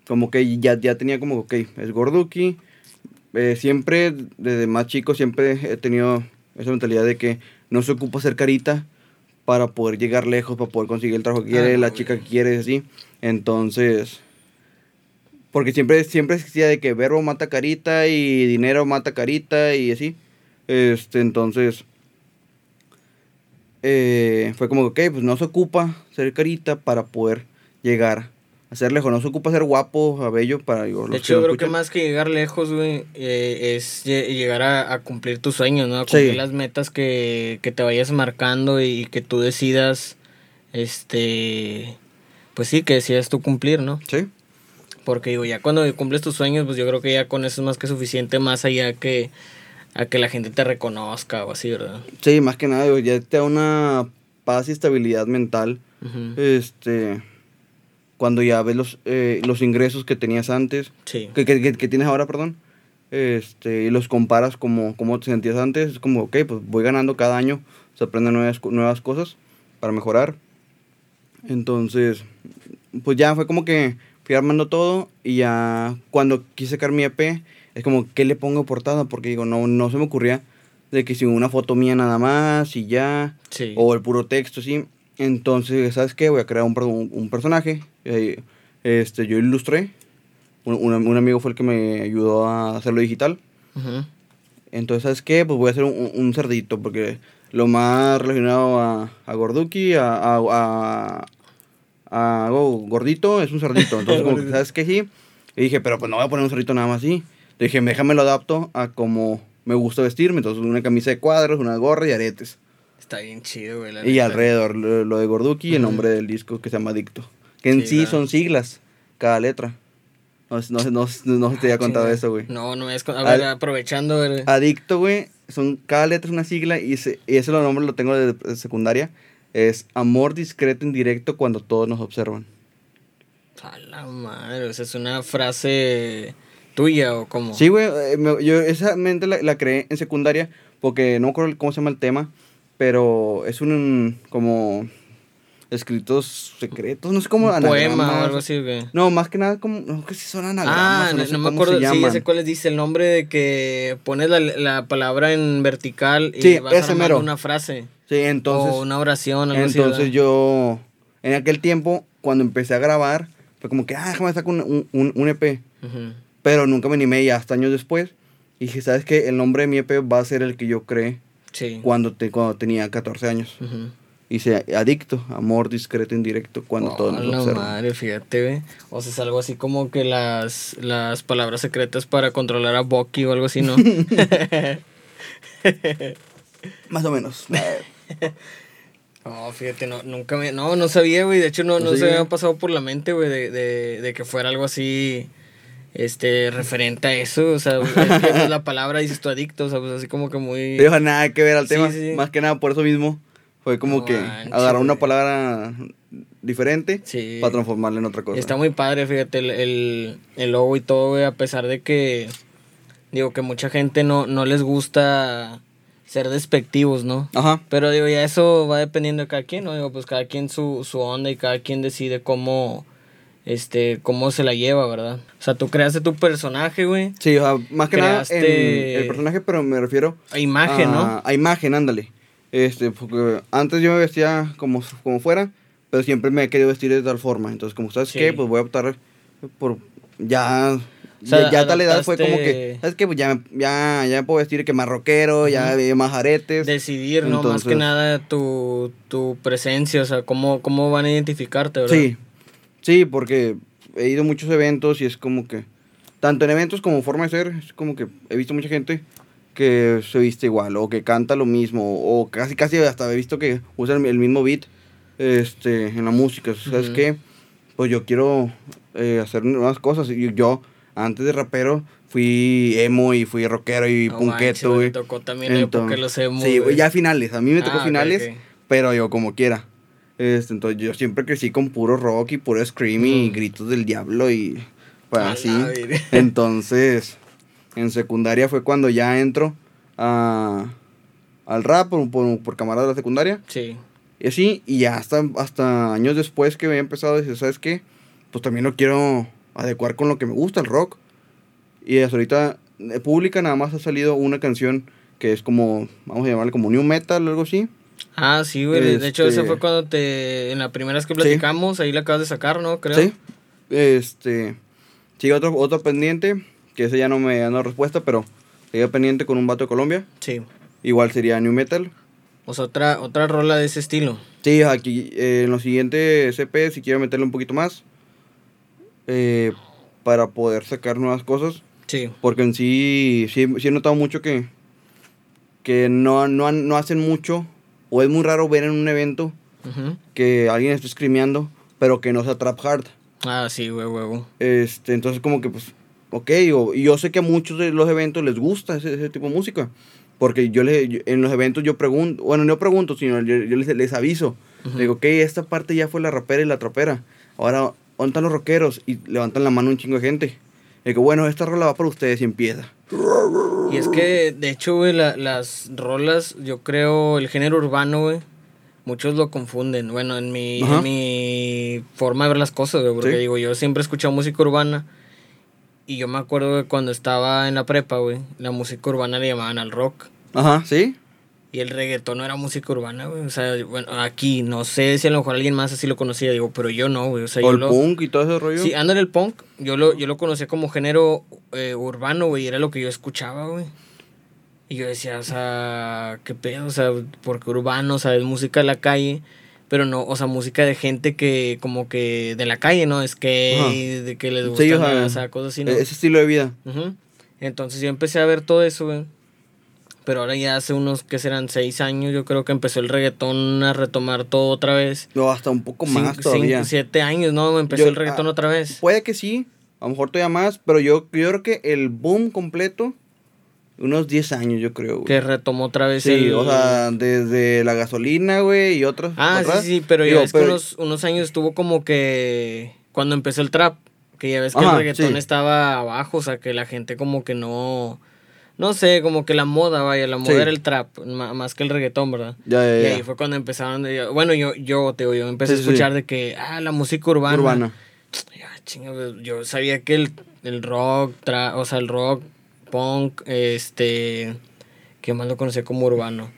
[SPEAKER 2] como que ya, ya tenía como, ok, es Gorduki. Eh, siempre, desde más chico, siempre he tenido esa mentalidad de que no se ocupa hacer carita para poder llegar lejos, para poder conseguir el trabajo que quiere,
[SPEAKER 1] Ah,
[SPEAKER 2] la chica que quiere, así. Entonces, porque siempre, siempre existía de que verbo mata carita y dinero mata carita y así. Este, entonces, eh, fue como que, ok, pues no se ocupa ser carita para poder llegar a ser lejos. No se ocupa ser guapo, a bello para digo,
[SPEAKER 1] De hecho, yo creo que más que llegar lejos, güey, eh, es lle- llegar a, a cumplir tus sueños, ¿no? A cumplir
[SPEAKER 2] Sí.
[SPEAKER 1] las metas que, que te vayas marcando y, que tú decidas, este, pues sí, que decidas tú cumplir, ¿no?
[SPEAKER 2] Sí.
[SPEAKER 1] Porque digo, ya cuando cumples tus sueños, pues yo creo que ya con eso es más que suficiente, más allá que a que la gente te reconozca o así, ¿verdad?
[SPEAKER 2] Sí, más que nada, digo, ya te da una paz y estabilidad mental. Este, cuando ya ves los, eh, los ingresos que tenías antes,
[SPEAKER 1] Sí.
[SPEAKER 2] que, que, que- tienes ahora, perdón, este, y los comparas como, como te sentías antes, es como, ok, pues voy ganando cada año, se aprenden nuevas, nuevas cosas para mejorar. Entonces, pues ya fue como que fui armando todo y ya cuando quise sacar mi EP, es como, ¿qué le pongo portada? Porque digo, no, no se me ocurría de que si una foto mía nada más y ya,
[SPEAKER 1] Sí.
[SPEAKER 2] o el puro texto, sí. Entonces, ¿sabes qué? Voy a crear un, un, un personaje. eh, este, yo ilustré. Un, un- un amigo fue el que me ayudó a hacerlo digital. Entonces, ¿sabes qué? Pues voy a hacer un, un cerdito, porque lo más relacionado a, a Gorduki, a, a, a, gordito, es un cerdito. Entonces, como que, ¿sabes qué? Sí. Y dije, pero pues no voy a poner un cerdito nada más así. Dije, déjame lo adapto a como me gusta vestirme. Entonces, una camisa de cuadros, una gorra y aretes.
[SPEAKER 1] Está bien chido, güey. la
[SPEAKER 2] Y
[SPEAKER 1] neta.
[SPEAKER 2] alrededor lo, lo de Gorduki y el
[SPEAKER 1] Ujú.
[SPEAKER 2] nombre del disco que se llama Adicto. Que en
[SPEAKER 1] Sí,
[SPEAKER 2] sí, son siglas, cada letra. No, no, no, no, se te había contado
[SPEAKER 1] Chinga.
[SPEAKER 2] eso, güey.
[SPEAKER 1] No, no A ver, aprovechando, ver.
[SPEAKER 2] Adicto, güey, son, cada letra es una sigla y, ese, y ese lo nombre lo tengo de, de secundaria. Es amor discreto indirecto cuando todos nos observan.
[SPEAKER 1] A la madre, o sea, es una frase tuya o cómo.
[SPEAKER 2] Sí, güey, eh, yo esa mente la, la creé en secundaria porque no me acuerdo cómo se llama el tema, pero es un como escritos secretos, no sé cómo
[SPEAKER 1] Un poema o algo así, güey.
[SPEAKER 2] No, más que nada como, no que si son anagramas,
[SPEAKER 1] Ah, no,
[SPEAKER 2] sé
[SPEAKER 1] no me acuerdo, sí, ya sé cuáles dice el nombre de que pones la, la palabra en vertical y
[SPEAKER 2] Sí,
[SPEAKER 1] vas
[SPEAKER 2] ese
[SPEAKER 1] armando
[SPEAKER 2] mero.
[SPEAKER 1] una frase
[SPEAKER 2] Sí, entonces,
[SPEAKER 1] o una oración, algo así.
[SPEAKER 2] entonces
[SPEAKER 1] ¿verdad?
[SPEAKER 2] yo, en aquel tiempo, cuando empecé a grabar, fue como que, ah, déjame sacar un, un, un- un EP.
[SPEAKER 1] Ujú.
[SPEAKER 2] Pero nunca me animé y hasta años después. Y dije, ¿sabes qué? El nombre de mi EP va a ser el que yo creé
[SPEAKER 1] Sí.
[SPEAKER 2] cuando, te, cuando tenía 14 años.
[SPEAKER 1] Ujú.
[SPEAKER 2] Hice Adicto, amor discreto indirecto cuando
[SPEAKER 1] Oh,
[SPEAKER 2] todos nos
[SPEAKER 1] la
[SPEAKER 2] observan.
[SPEAKER 1] madre, fíjate, güey. O sea, es algo así como que las, las palabras secretas para controlar a Bucky o algo así, ¿no?
[SPEAKER 2] Más o menos.
[SPEAKER 1] No, fíjate, no, nunca me... No, no sabía, güey. De hecho, no, no se me había pasado por la mente, güey, de, de, de que fuera algo así, este, referente a eso. O sea, es pues, la palabra dices tu adicto, o sea, pues así como que muy...
[SPEAKER 2] No dijo nada que ver al
[SPEAKER 1] Sí,
[SPEAKER 2] tema.
[SPEAKER 1] sí.
[SPEAKER 2] Más que nada por eso mismo. Fue como
[SPEAKER 1] No
[SPEAKER 2] que
[SPEAKER 1] manches,
[SPEAKER 2] agarrar una palabra diferente
[SPEAKER 1] Sí.
[SPEAKER 2] para transformarla en otra cosa.
[SPEAKER 1] Está muy padre, fíjate, el, el, el logo y todo, güey, a pesar de que, digo, que mucha gente no, no les gusta ser despectivos, ¿no?
[SPEAKER 2] Ajá.
[SPEAKER 1] Pero digo, ya eso va dependiendo de cada quien, ¿no? Digo, pues cada quien su, su onda y cada quien decide cómo, este, cómo se la lleva, ¿verdad? O sea, tú creaste tu personaje, güey,
[SPEAKER 2] Sí, o sea, más que nada en el personaje, pero me refiero
[SPEAKER 1] a imagen,
[SPEAKER 2] a,
[SPEAKER 1] ¿no?
[SPEAKER 2] a imagen, ándale. Este, porque antes yo me vestía como, como fuera, pero siempre me he querido vestir de tal forma. Entonces, como sabes
[SPEAKER 1] Sí.
[SPEAKER 2] qué, pues voy a optar por ya
[SPEAKER 1] O sea,
[SPEAKER 2] ya, ya a tal edad fue como que, ¿sabes qué? Pues ya, ya, ya me puedo vestir que más rockero, ya más aretes.
[SPEAKER 1] Decidir, ¿no? Más que nada tu, tu presencia, o sea, cómo, cómo van a identificarte, ¿verdad?
[SPEAKER 2] Sí, sí, porque he ido a muchos eventos y es como que, tanto en eventos como forma de ser, es como que he visto mucha gente que se viste igual o que canta lo mismo o casi casi hasta he visto que usan el mismo beat este, en la música. ¿Sabes
[SPEAKER 1] Ujú.
[SPEAKER 2] qué? Pues yo quiero eh, hacer nuevas cosas y yo antes de rapero fui emo y fui rockero y
[SPEAKER 1] No
[SPEAKER 2] punqueto,
[SPEAKER 1] güey. Me tocó también la época de los emos,
[SPEAKER 2] Sí, güey, ya finales. A mí me tocó
[SPEAKER 1] Ah,
[SPEAKER 2] finales,
[SPEAKER 1] ok.
[SPEAKER 2] pero yo como quiera. Este, entonces yo siempre crecí con puro rock y puro scream y gritos del diablo y pues
[SPEAKER 1] A
[SPEAKER 2] así. Entonces, en secundaria fue cuando ya entro a, al rap por, por, por camarada de la secundaria.
[SPEAKER 1] Sí.
[SPEAKER 2] Y así, y ya hasta, hasta años después que había empezado, decir, ¿sabes qué? Pues también lo quiero adecuar con lo que me gusta, el rock. Y hasta ahorita, de pública nada más ha salido una canción que es como, vamos a llamarle como new metal o algo así.
[SPEAKER 1] Ah, sí, güey. De hecho, eso
[SPEAKER 2] Este-
[SPEAKER 1] fue cuando te. En la primera vez que
[SPEAKER 2] Sí.
[SPEAKER 1] platicamos, ahí la acabas de sacar, ¿no? Creo.
[SPEAKER 2] Sí. Este, sigue otro, otro pendiente, que ese ya no me da respuesta, pero sigue pendiente con un vato de Colombia.
[SPEAKER 1] Sí.
[SPEAKER 2] Igual sería new metal.
[SPEAKER 1] O sea, otra, otra rola de ese estilo.
[SPEAKER 2] Sí, aquí eh, en los siguientes CP, si quiero meterle un poquito más, eh, para poder sacar nuevas cosas.
[SPEAKER 1] Sí.
[SPEAKER 2] Porque en sí, sí, sí he notado mucho que, que no, no, no hacen mucho, o es muy raro ver en un evento
[SPEAKER 1] Ujú.
[SPEAKER 2] que alguien esté screameando, pero que no sea trap hard.
[SPEAKER 1] Ah, sí, güey, huevo.
[SPEAKER 2] Este, entonces como que pues, ok, o- y yo sé que a muchos de los eventos les gusta ese, ese tipo de música. Porque yo, le, yo- en los eventos yo pregunto, bueno, no pregunto, sino yo, yo les, les aviso.
[SPEAKER 1] Ujú.
[SPEAKER 2] Le digo, ok, esta parte ya fue la rapera y la trapera. Ahora, ¿dónde están los rockeros? Y levantan la mano un chingo de gente. Digo, bueno, esta rola va para ustedes y empieza.
[SPEAKER 1] Y es que, de hecho, güey, la- las rolas, yo creo, el género urbano, güey, muchos lo confunden. Bueno, en mi, en mi forma de ver las cosas, güey, porque
[SPEAKER 2] Sí.
[SPEAKER 1] digo, yo siempre he escuchado música urbana. Y yo me acuerdo que cuando estaba en la prepa, güey, la música urbana le llamaban al rock.
[SPEAKER 2] Ajá, ¿sí?
[SPEAKER 1] Y el reggaetón no era música urbana, güey. O sea, bueno, aquí, no sé si a lo mejor alguien más así lo conocía, digo, pero yo no, güey. O sea,
[SPEAKER 2] o
[SPEAKER 1] yo
[SPEAKER 2] el
[SPEAKER 1] lo,
[SPEAKER 2] punk y todo ese rollo.
[SPEAKER 1] Sí, en el punk. Yo lo, yo lo conocía como género eh, urbano, güey. Era lo que yo escuchaba, güey. Y yo decía, o sea, qué pedo, o sea, porque urbano, o sea, es música de la calle. Pero no, o sea, música de gente que, como que de la calle, ¿no? Es que, de que les gusta,
[SPEAKER 2] Sí, o sea,
[SPEAKER 1] cosas así, ¿no?
[SPEAKER 2] Ese estilo de vida.
[SPEAKER 1] Entonces yo empecé a ver todo eso, güey. Pero ahora ya hace unos, que serán? Seis años, yo creo que empezó el reggaetón a retomar todo otra vez.
[SPEAKER 2] No, hasta un poco más todavía.
[SPEAKER 1] cinco, siete años, ¿no? Empezó
[SPEAKER 2] Yo-
[SPEAKER 1] el reggaetón
[SPEAKER 2] ah,
[SPEAKER 1] otra vez.
[SPEAKER 2] Puede que sí, a lo mejor todavía más, pero yo, yo creo que el boom completo, unos 10 años yo creo. güey.
[SPEAKER 1] Que retomó otra vez
[SPEAKER 2] Sí,
[SPEAKER 1] el...
[SPEAKER 2] o sea, desde la gasolina, güey, y otras.
[SPEAKER 1] Ah, sí, sí, sí, pero ya ves que unos, unos años estuvo como que... Cuando empezó el trap, que ya ves que
[SPEAKER 2] Ajá,
[SPEAKER 1] el reggaetón
[SPEAKER 2] sí.
[SPEAKER 1] estaba abajo, o sea, que la gente como que no... No sé, como que la moda, vaya, la moda
[SPEAKER 2] Sí.
[SPEAKER 1] era el trap, más que el reggaetón, ¿verdad?
[SPEAKER 2] Ya, ya,
[SPEAKER 1] Y
[SPEAKER 2] ya.
[SPEAKER 1] ahí fue cuando empezaron, bueno, yo, yo, te digo, yo empecé
[SPEAKER 2] Sí,
[SPEAKER 1] a escuchar
[SPEAKER 2] sí.
[SPEAKER 1] de que, ah, la música urbana.
[SPEAKER 2] Urbana.
[SPEAKER 1] Ya, chinga, güey, yo sabía que el, el rock, tra- o sea, el rock, punk, este, ¿qué más lo conocía como urbano?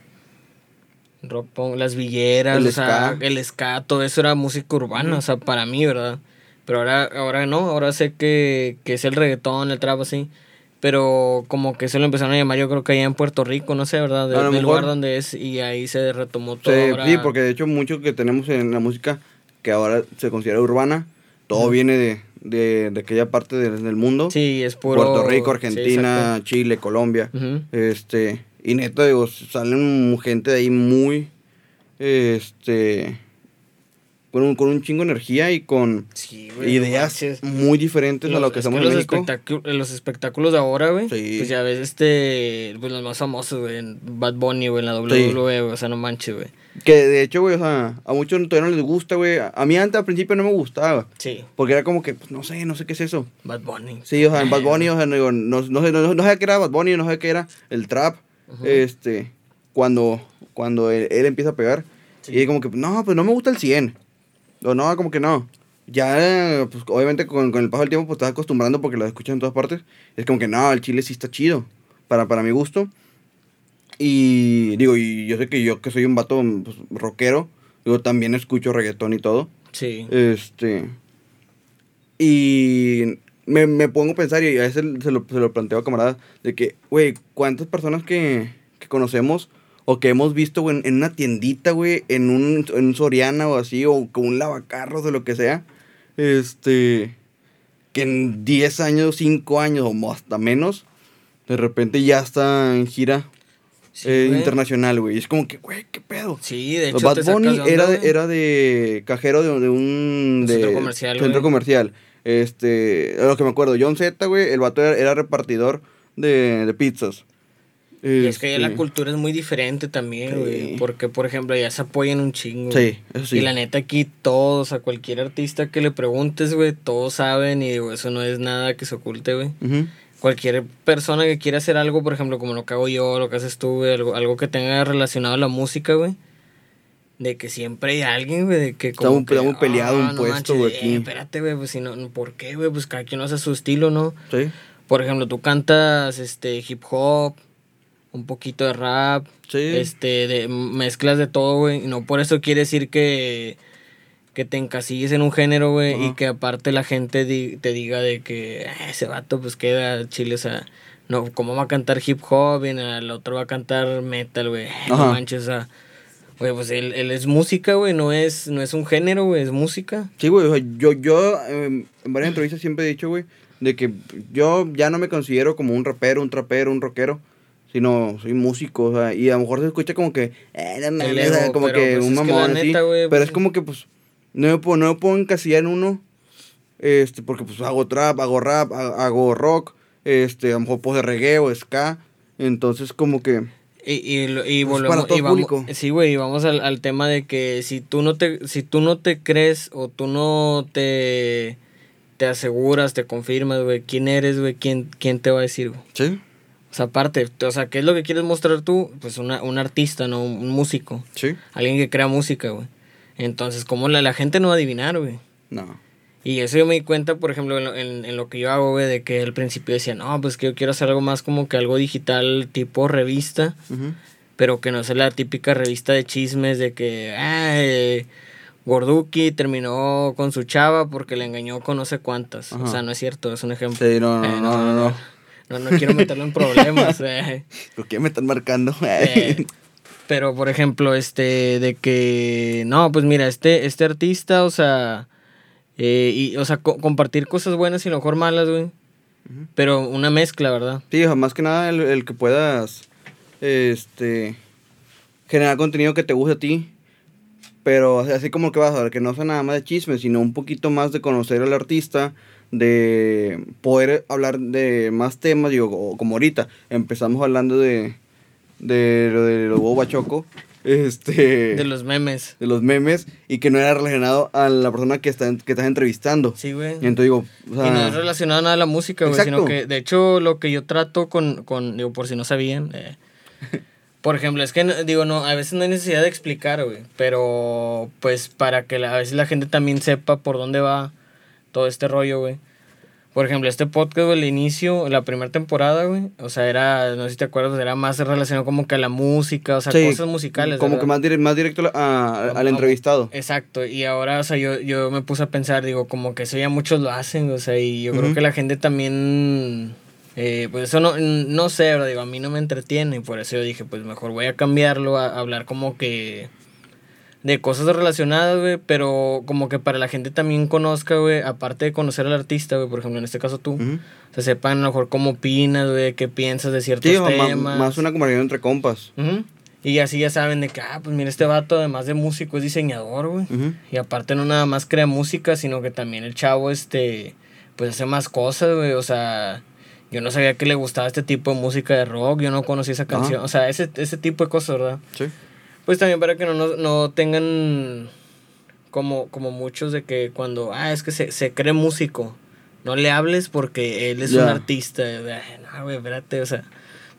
[SPEAKER 1] Rock, punk, las villeras,
[SPEAKER 2] El
[SPEAKER 1] o sea,
[SPEAKER 2] ska.
[SPEAKER 1] el ska, todo eso era música urbana, o sea, para mí, ¿verdad? Pero ahora, ahora no, ahora sé que, que es el reggaetón, el trap, así. Pero como que se lo empezaron a llamar, yo creo que allá en Puerto Rico, no sé, ¿verdad? De- del lugar donde es, y ahí se retomó todo.
[SPEAKER 2] Sí,
[SPEAKER 1] ahora.
[SPEAKER 2] sí, porque de hecho mucho que tenemos en la música que ahora se considera urbana, todo viene de, de, de aquella parte de- del mundo.
[SPEAKER 1] Sí, es puro...
[SPEAKER 2] Puerto Rico,
[SPEAKER 1] sí,
[SPEAKER 2] Argentina, Chile, Colombia.
[SPEAKER 1] exacto. Ujú.
[SPEAKER 2] Este, y neta, digo, salen gente de ahí muy, este, con un, con un chingo de energía y con
[SPEAKER 1] Sí, güey,
[SPEAKER 2] ideas
[SPEAKER 1] manches.
[SPEAKER 2] muy diferentes a lo que
[SPEAKER 1] es
[SPEAKER 2] estamos
[SPEAKER 1] los
[SPEAKER 2] en México.
[SPEAKER 1] espectacu- los espectáculos de ahora, güey.
[SPEAKER 2] Sí.
[SPEAKER 1] Pues ya ves, este, pues los más famosos, güey, en Bad Bunny, güey, en la WWE, güey, o sea, no manches, güey.
[SPEAKER 2] Que de hecho, güey, o sea, a muchos todavía no les gusta, güey. A mí antes al principio no me gustaba.
[SPEAKER 1] Sí,
[SPEAKER 2] Porque era como que, pues, no sé, no sé qué es eso.
[SPEAKER 1] Bad Bunny.
[SPEAKER 2] Sí, o sea, en Bad Bunny, o sea, no, digo, no, no, sé, no, no sé qué era Bad Bunny, no sé qué era el trap. Este, cuando, cuando él, él empieza a pegar.
[SPEAKER 1] Sí.
[SPEAKER 2] Y como que, no, pues no me gusta el 100. O no, como que no. Ya, pues obviamente con, con el paso del tiempo, pues estás acostumbrando porque lo escuchas en todas partes. Es como que no, el chile sí está chido. Para, para mi gusto. Y digo, y yo sé que yo que soy un vato pues, rockero, digo, también escucho reggaetón y todo.
[SPEAKER 1] Sí.
[SPEAKER 2] Este. Y me, me pongo a pensar y a veces se lo, se lo planteo a camaradas de que, güey, ¿cuántas personas que, que conocemos o que hemos visto güey, en una tiendita, güey, en un, en un Soriana o así, o con un lavacarros o lo que sea, este, que en 10 años, 5 años o hasta menos, de repente ya está en gira
[SPEAKER 1] Sí,
[SPEAKER 2] eh,
[SPEAKER 1] güey.
[SPEAKER 2] internacional, güey. Es como que, güey, ¿qué pedo?
[SPEAKER 1] Sí, de hecho.
[SPEAKER 2] Bad
[SPEAKER 1] te
[SPEAKER 2] Bunny
[SPEAKER 1] onda,
[SPEAKER 2] era, de, era de cajero de, de un... De,
[SPEAKER 1] Centro comercial,
[SPEAKER 2] Centro
[SPEAKER 1] güey.
[SPEAKER 2] comercial. Este, a lo que me acuerdo, John Z, güey, el vato era, era repartidor de, de pizzas.
[SPEAKER 1] Y es que ya la
[SPEAKER 2] Este,
[SPEAKER 1] cultura es muy diferente también,
[SPEAKER 2] Sí.
[SPEAKER 1] güey. Porque, por ejemplo, ya se apoyan un chingo.
[SPEAKER 2] Sí, eso sí.
[SPEAKER 1] Y la neta aquí todos, a cualquier artista que le preguntes, güey, todos saben y digo, eso no es nada que se oculte, güey.
[SPEAKER 2] Ujú.
[SPEAKER 1] Cualquier persona que quiera hacer algo, por ejemplo, como lo que hago yo, lo que haces tú, güey, algo, algo que tenga relacionado a la música, güey. De que siempre hay alguien, güey, de que
[SPEAKER 2] Está
[SPEAKER 1] como
[SPEAKER 2] muy peleado un
[SPEAKER 1] no
[SPEAKER 2] puesto, güey,
[SPEAKER 1] eh, espérate, güey, pues si no, ¿por qué, güey? Pues cada quien hace su estilo, ¿no?
[SPEAKER 2] Sí.
[SPEAKER 1] Por ejemplo, tú cantas este hip hop, un poquito de rap,
[SPEAKER 2] Sí.
[SPEAKER 1] este, de mezclas de todo, güey. Y no por eso quiere decir que, que te encasilles en un género, güey, y que aparte la gente di- te diga de que "Ah, ese vato pues queda chile, o sea, no, ¿cómo va a cantar hip hop? Y el otro va a cantar metal, güey. No
[SPEAKER 2] Ajá.
[SPEAKER 1] manches, o sea, güey, pues él, él es música, güey, no es, no es un género, güey, es música.
[SPEAKER 2] Sí, güey, o sea, yo, yo em, en varias entrevistas siempre he dicho, güey, de que yo ya no me considero como un rapero, un trapero, un rockero, sino soy músico, o sea, y a lo mejor se escucha como que, eh, no mames,
[SPEAKER 1] El
[SPEAKER 2] o sea,
[SPEAKER 1] ego,
[SPEAKER 2] como
[SPEAKER 1] pero,
[SPEAKER 2] que
[SPEAKER 1] pues,
[SPEAKER 2] un
[SPEAKER 1] es que la
[SPEAKER 2] mamón así,
[SPEAKER 1] neta, güey,
[SPEAKER 2] pero
[SPEAKER 1] pues,
[SPEAKER 2] es como que, pues, no me puedo, no me puedo encasillar en uno, este, porque, pues, hago trap, hago rap, ha- hago rock, este, a lo mejor, pues, de reggae o ska, entonces, como que,
[SPEAKER 1] Y, y,
[SPEAKER 2] Pues
[SPEAKER 1] volvemos,
[SPEAKER 2] para todo
[SPEAKER 1] y vamos,
[SPEAKER 2] público.
[SPEAKER 1] sí, güey, y vamos al, al tema de que si tú no te, si tú no te crees o tú no te, te aseguras, te confirmas, güey, quién eres, güey, quién, quién te va a decir, güey.
[SPEAKER 2] sí,
[SPEAKER 1] O sea, aparte, o sea, ¿qué es lo que quieres mostrar tú? Pues una, un artista, ¿no? Un músico.
[SPEAKER 2] sí,
[SPEAKER 1] Alguien que crea música, güey. Entonces, ¿cómo la, la gente no va a adivinar, güey?
[SPEAKER 2] no,
[SPEAKER 1] Y eso yo me di cuenta, por ejemplo, en lo, en, en lo que yo hago, güey, de que al principio decía, no, pues que yo quiero hacer algo más como que algo digital, tipo revista pero que no sea la típica revista de chismes de que ah, Gorduki terminó con su chava porque le engañó con no sé cuántas. O sea, no es cierto, es un ejemplo.
[SPEAKER 2] sí, no, no,
[SPEAKER 1] Eh,
[SPEAKER 2] no, no, no,
[SPEAKER 1] no, no quiero meterlo en problemas. eh.
[SPEAKER 2] ¿por qué me están marcando?
[SPEAKER 1] Eh, pero, por ejemplo, este, de que, no, pues mira, este, este artista, o sea, eh, y, o sea, co- compartir cosas buenas y a lo mejor malas, güey. Pero una mezcla, ¿verdad?
[SPEAKER 2] Sí, más que nada el, el que puedas este generar contenido que te guste a ti. Pero así como que vas a ver, que no sea nada más de chismes, sino un poquito más de conocer al artista, de poder hablar de más temas, digo, como ahorita, empezamos hablando de, de lo de los huevos bachoco, este,
[SPEAKER 1] De los memes.
[SPEAKER 2] de los memes, y que no era relacionado a la persona que, está, que estás entrevistando.
[SPEAKER 1] Sí, güey.
[SPEAKER 2] Y entonces digo, o sea,
[SPEAKER 1] y no es relacionado nada a la música, güey, sino que, de hecho, lo que yo trato con, con digo, por si no sabían, eh, por ejemplo, es que, digo, no, a veces no hay necesidad de explicar, güey, pero, pues, para que la- a veces la gente también sepa por dónde va todo este rollo, güey. Por ejemplo, este podcast, güey, el inicio, la primera temporada, güey, o sea, era, no sé si te acuerdas, era más relacionado como que a la música, o sea,
[SPEAKER 2] sí,
[SPEAKER 1] cosas musicales.
[SPEAKER 2] Como
[SPEAKER 1] ¿verdad?
[SPEAKER 2] que más, dire- más directo a- a- al entrevistado.
[SPEAKER 1] Exacto, y ahora, o sea, yo, yo me puse a pensar, digo, como que eso ya muchos lo hacen, o sea, y yo creo
[SPEAKER 2] Ujú.
[SPEAKER 1] que la gente también, eh, pues eso no, no sé, pero digo, a mí no me entretiene, y por eso yo dije, pues mejor voy a cambiarlo, a, a hablar como que de cosas relacionadas, güey, pero como que para la gente también conozca, güey, aparte de conocer al artista, güey, por ejemplo, en este caso tú, se sepan a lo mejor cómo opinas, güey, qué piensas de ciertos
[SPEAKER 2] Sí,
[SPEAKER 1] temas.
[SPEAKER 2] más una conversación entre compas.
[SPEAKER 1] Y así ya saben de que, ah, pues mira, este vato, además de músico, es diseñador, güey. Y aparte no nada más crea música, sino que también el chavo, este, pues hace más cosas, güey. O sea, yo no sabía que le gustaba este tipo de música de rock, yo no conocía esa canción. O sea, ese, ese tipo de cosas, ¿verdad?
[SPEAKER 2] Sí.
[SPEAKER 1] Pues también para que no, no, no tengan como, como muchos de que cuando, ah, es que se, se cree músico, no le hables porque él es un artista. Ay, No, güey, espérate, o sea,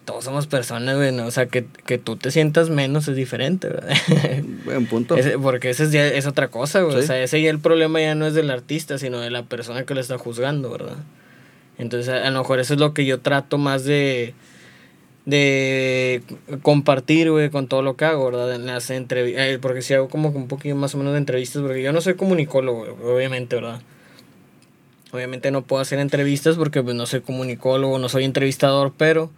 [SPEAKER 1] todos somos personas, güey, ¿no? o sea, que, que tú te sientas menos es diferente, ¿verdad?
[SPEAKER 2] Buen punto.
[SPEAKER 1] Porque ese es, ya, es otra cosa, güey. O sea, ese ya el problema ya no es del artista, sino de la persona que lo está juzgando, ¿verdad? Entonces, a, a lo mejor eso es lo que yo trato más de de compartir, güey, con todo lo que hago, ¿verdad? En las entrevistas, porque si hago como un poquito más o menos de entrevistas, porque yo no soy comunicólogo, obviamente, ¿verdad? Obviamente no puedo hacer entrevistas porque pues no soy comunicólogo, no soy entrevistador, pero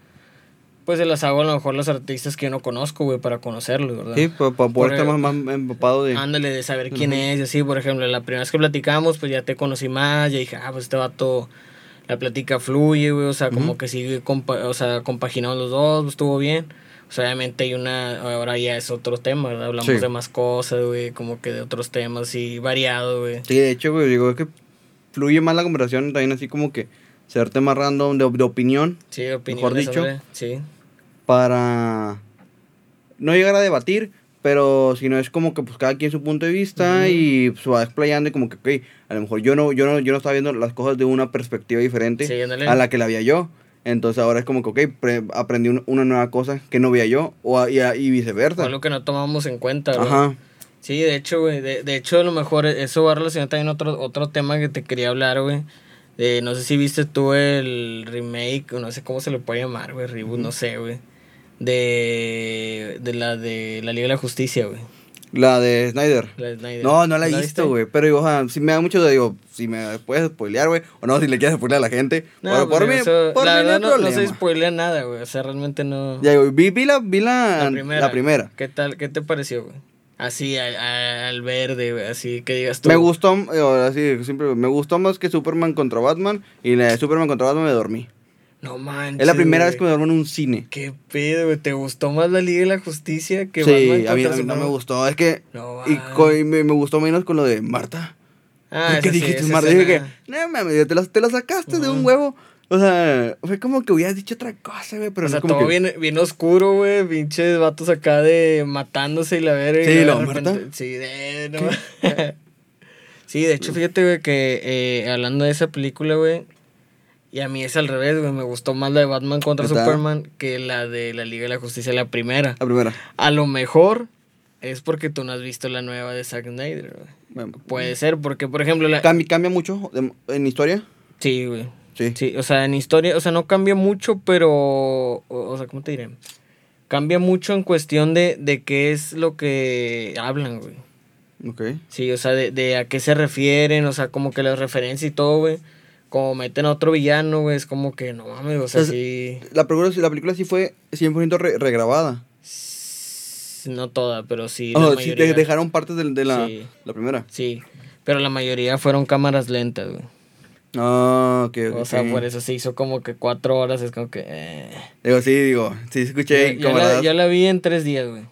[SPEAKER 1] pues se las hago a lo mejor los artistas que yo no conozco, güey, para conocerlos, ¿verdad?
[SPEAKER 2] Sí, para poder estar más, más empapado de...
[SPEAKER 1] Ándale, de saber quién es y así, por ejemplo, la primera vez que platicamos, pues ya te conocí más, ya dije, ah, pues este vato, la plática fluye, güey, o sea, como que sigue, compa o sea, compaginando los dos, pues, estuvo bien. O sea, obviamente hay una, ahora ya es otro tema, ¿verdad? Hablamos
[SPEAKER 2] Sí.
[SPEAKER 1] de más cosas, güey, como que de otros temas y variado, güey.
[SPEAKER 2] Sí, de hecho, güey, digo, es que fluye más la conversación también así como que ser tema random de, de opinión
[SPEAKER 1] Sí, opiniones
[SPEAKER 2] dicho.
[SPEAKER 1] sobre- sí.
[SPEAKER 2] para no llegar a debatir, pero si no es como que pues cada quien su punto de vista y se va explayando y como que, ok, a lo mejor yo no, yo no, yo no estaba viendo las cosas de una perspectiva diferente
[SPEAKER 1] Sí,
[SPEAKER 2] a la que la había yo. Entonces ahora es como que, ok, pre- aprendí un- una nueva cosa que no veía yo o, y, viceversa.
[SPEAKER 1] Algo que no tomamos en cuenta.
[SPEAKER 2] Ajá.
[SPEAKER 1] Sí, de hecho, güey, de, de hecho a lo mejor eso va relacionado también a otro, otro tema que te quería hablar, güey. De, no sé si viste tú el remake, o no sé cómo se le puede llamar, güey, reboot, no sé, güey. De, de la de la Liga de la Justicia, güey.
[SPEAKER 2] La de Snyder.
[SPEAKER 1] La de Snyder.
[SPEAKER 2] No, no la he visto, güey. Pero digo, ajá, si me da mucho de, digo, si me puedes spoilear, güey. O no, si le quieres spoilear a la gente.
[SPEAKER 1] No,
[SPEAKER 2] por, por
[SPEAKER 1] pues,
[SPEAKER 2] mí,
[SPEAKER 1] eso-
[SPEAKER 2] por
[SPEAKER 1] la
[SPEAKER 2] mí no
[SPEAKER 1] verdad no, no se spoilea nada, güey. O sea, realmente no.
[SPEAKER 2] Ya, güey, vi, vi la, vi la,
[SPEAKER 1] la primera.
[SPEAKER 2] la primera.
[SPEAKER 1] ¿Qué tal? ¿Qué te pareció, güey? Así, al, al verde, güey, así que digas tú.
[SPEAKER 2] Me gustó, eh, ahora sí, siempre, me gustó más que Superman contra Batman. Y la de Superman contra Batman me dormí.
[SPEAKER 1] No manches.
[SPEAKER 2] Es la primera
[SPEAKER 1] güey.
[SPEAKER 2] vez que me duermo en un cine.
[SPEAKER 1] ¿Qué pedo, güey? ¿Te gustó más la Liga de la Justicia que
[SPEAKER 2] Sí,
[SPEAKER 1] Batman
[SPEAKER 2] a mí, a mí no me gustó. Es que.
[SPEAKER 1] No,
[SPEAKER 2] y me, me gustó menos con lo de Marta.
[SPEAKER 1] Ah,
[SPEAKER 2] ¿Qué
[SPEAKER 1] sí,
[SPEAKER 2] dijiste,
[SPEAKER 1] esa
[SPEAKER 2] Marta? Dije que, no mames, te la, te la sacaste de un huevo. O sea, fue como que hubieras dicho otra cosa, güey. Pero
[SPEAKER 1] o
[SPEAKER 2] no
[SPEAKER 1] sea,
[SPEAKER 2] como
[SPEAKER 1] todo
[SPEAKER 2] que.
[SPEAKER 1] bien, bien oscuro, güey. Pinches vatos acá de matándose y la verga.
[SPEAKER 2] Sí,
[SPEAKER 1] de
[SPEAKER 2] ¿lo Marta?
[SPEAKER 1] Sí, de... No. sí, de hecho, fíjate, güey, que eh, hablando de esa película, güey. Y a mí es al revés, güey. Me gustó más la de Batman contra. Superman que la de la Liga de la Justicia, la primera.
[SPEAKER 2] La primera.
[SPEAKER 1] A lo mejor es porque tú no has visto la nueva de Zack Snyder, güey.
[SPEAKER 2] Bueno,
[SPEAKER 1] Puede ser, porque, por ejemplo, la...
[SPEAKER 2] ¿Cambia, cambia mucho en historia?
[SPEAKER 1] Sí, güey.
[SPEAKER 2] Sí.
[SPEAKER 1] Sí, o sea, en historia, o sea, no cambia mucho, pero, o, o sea, ¿cómo te diré? Cambia mucho en cuestión de, de qué es lo que hablan, güey.
[SPEAKER 2] Ok.
[SPEAKER 1] Sí, o sea, de, de a qué se refieren, o sea, como que las referencias y todo, güey. Como meten a otro villano, güey, es como que, no mames, o sea,
[SPEAKER 2] Es-
[SPEAKER 1] sí...
[SPEAKER 2] La película, la película sí fue 100% re- regrabada.
[SPEAKER 1] No toda, pero sí la
[SPEAKER 2] Oh, sí,
[SPEAKER 1] mayoría.
[SPEAKER 2] de- dejaron partes de, de la,
[SPEAKER 1] Sí.
[SPEAKER 2] la primera.
[SPEAKER 1] Sí, pero la mayoría fueron cámaras lentas, güey.
[SPEAKER 2] Ah, ok, ok.
[SPEAKER 1] O sea, por eso se hizo como que cuatro horas, es como que... eh.
[SPEAKER 2] Digo, sí, digo, sí escuché
[SPEAKER 1] Yo- yo, la, yo la vi en tres días, güey.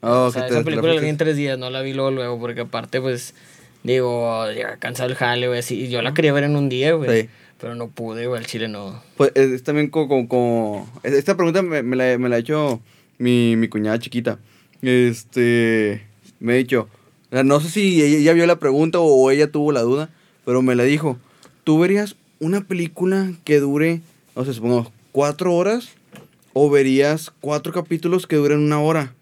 [SPEAKER 2] Ah,
[SPEAKER 1] o sea, esa película la vi
[SPEAKER 2] fuiste.
[SPEAKER 1] en tres días, no la vi luego, luego, porque aparte, pues, digo, llega cansado el jale, güey, así. Yo la quería ver en un día, güey.
[SPEAKER 2] Sí.
[SPEAKER 1] Pero no pude, güey, el chile no.
[SPEAKER 2] Pues es, también como, como, como- es- Esta pregunta me, me la, me la ha hecho mi, mi cuñada chiquita. Este... Me ha dicho... no sé si ella, ella vio la pregunta o ella tuvo la duda, pero me la dijo. ¿Tú verías una película que dure, no sé, supongamos, cuatro horas? ¿O verías cuatro capítulos que duren una hora?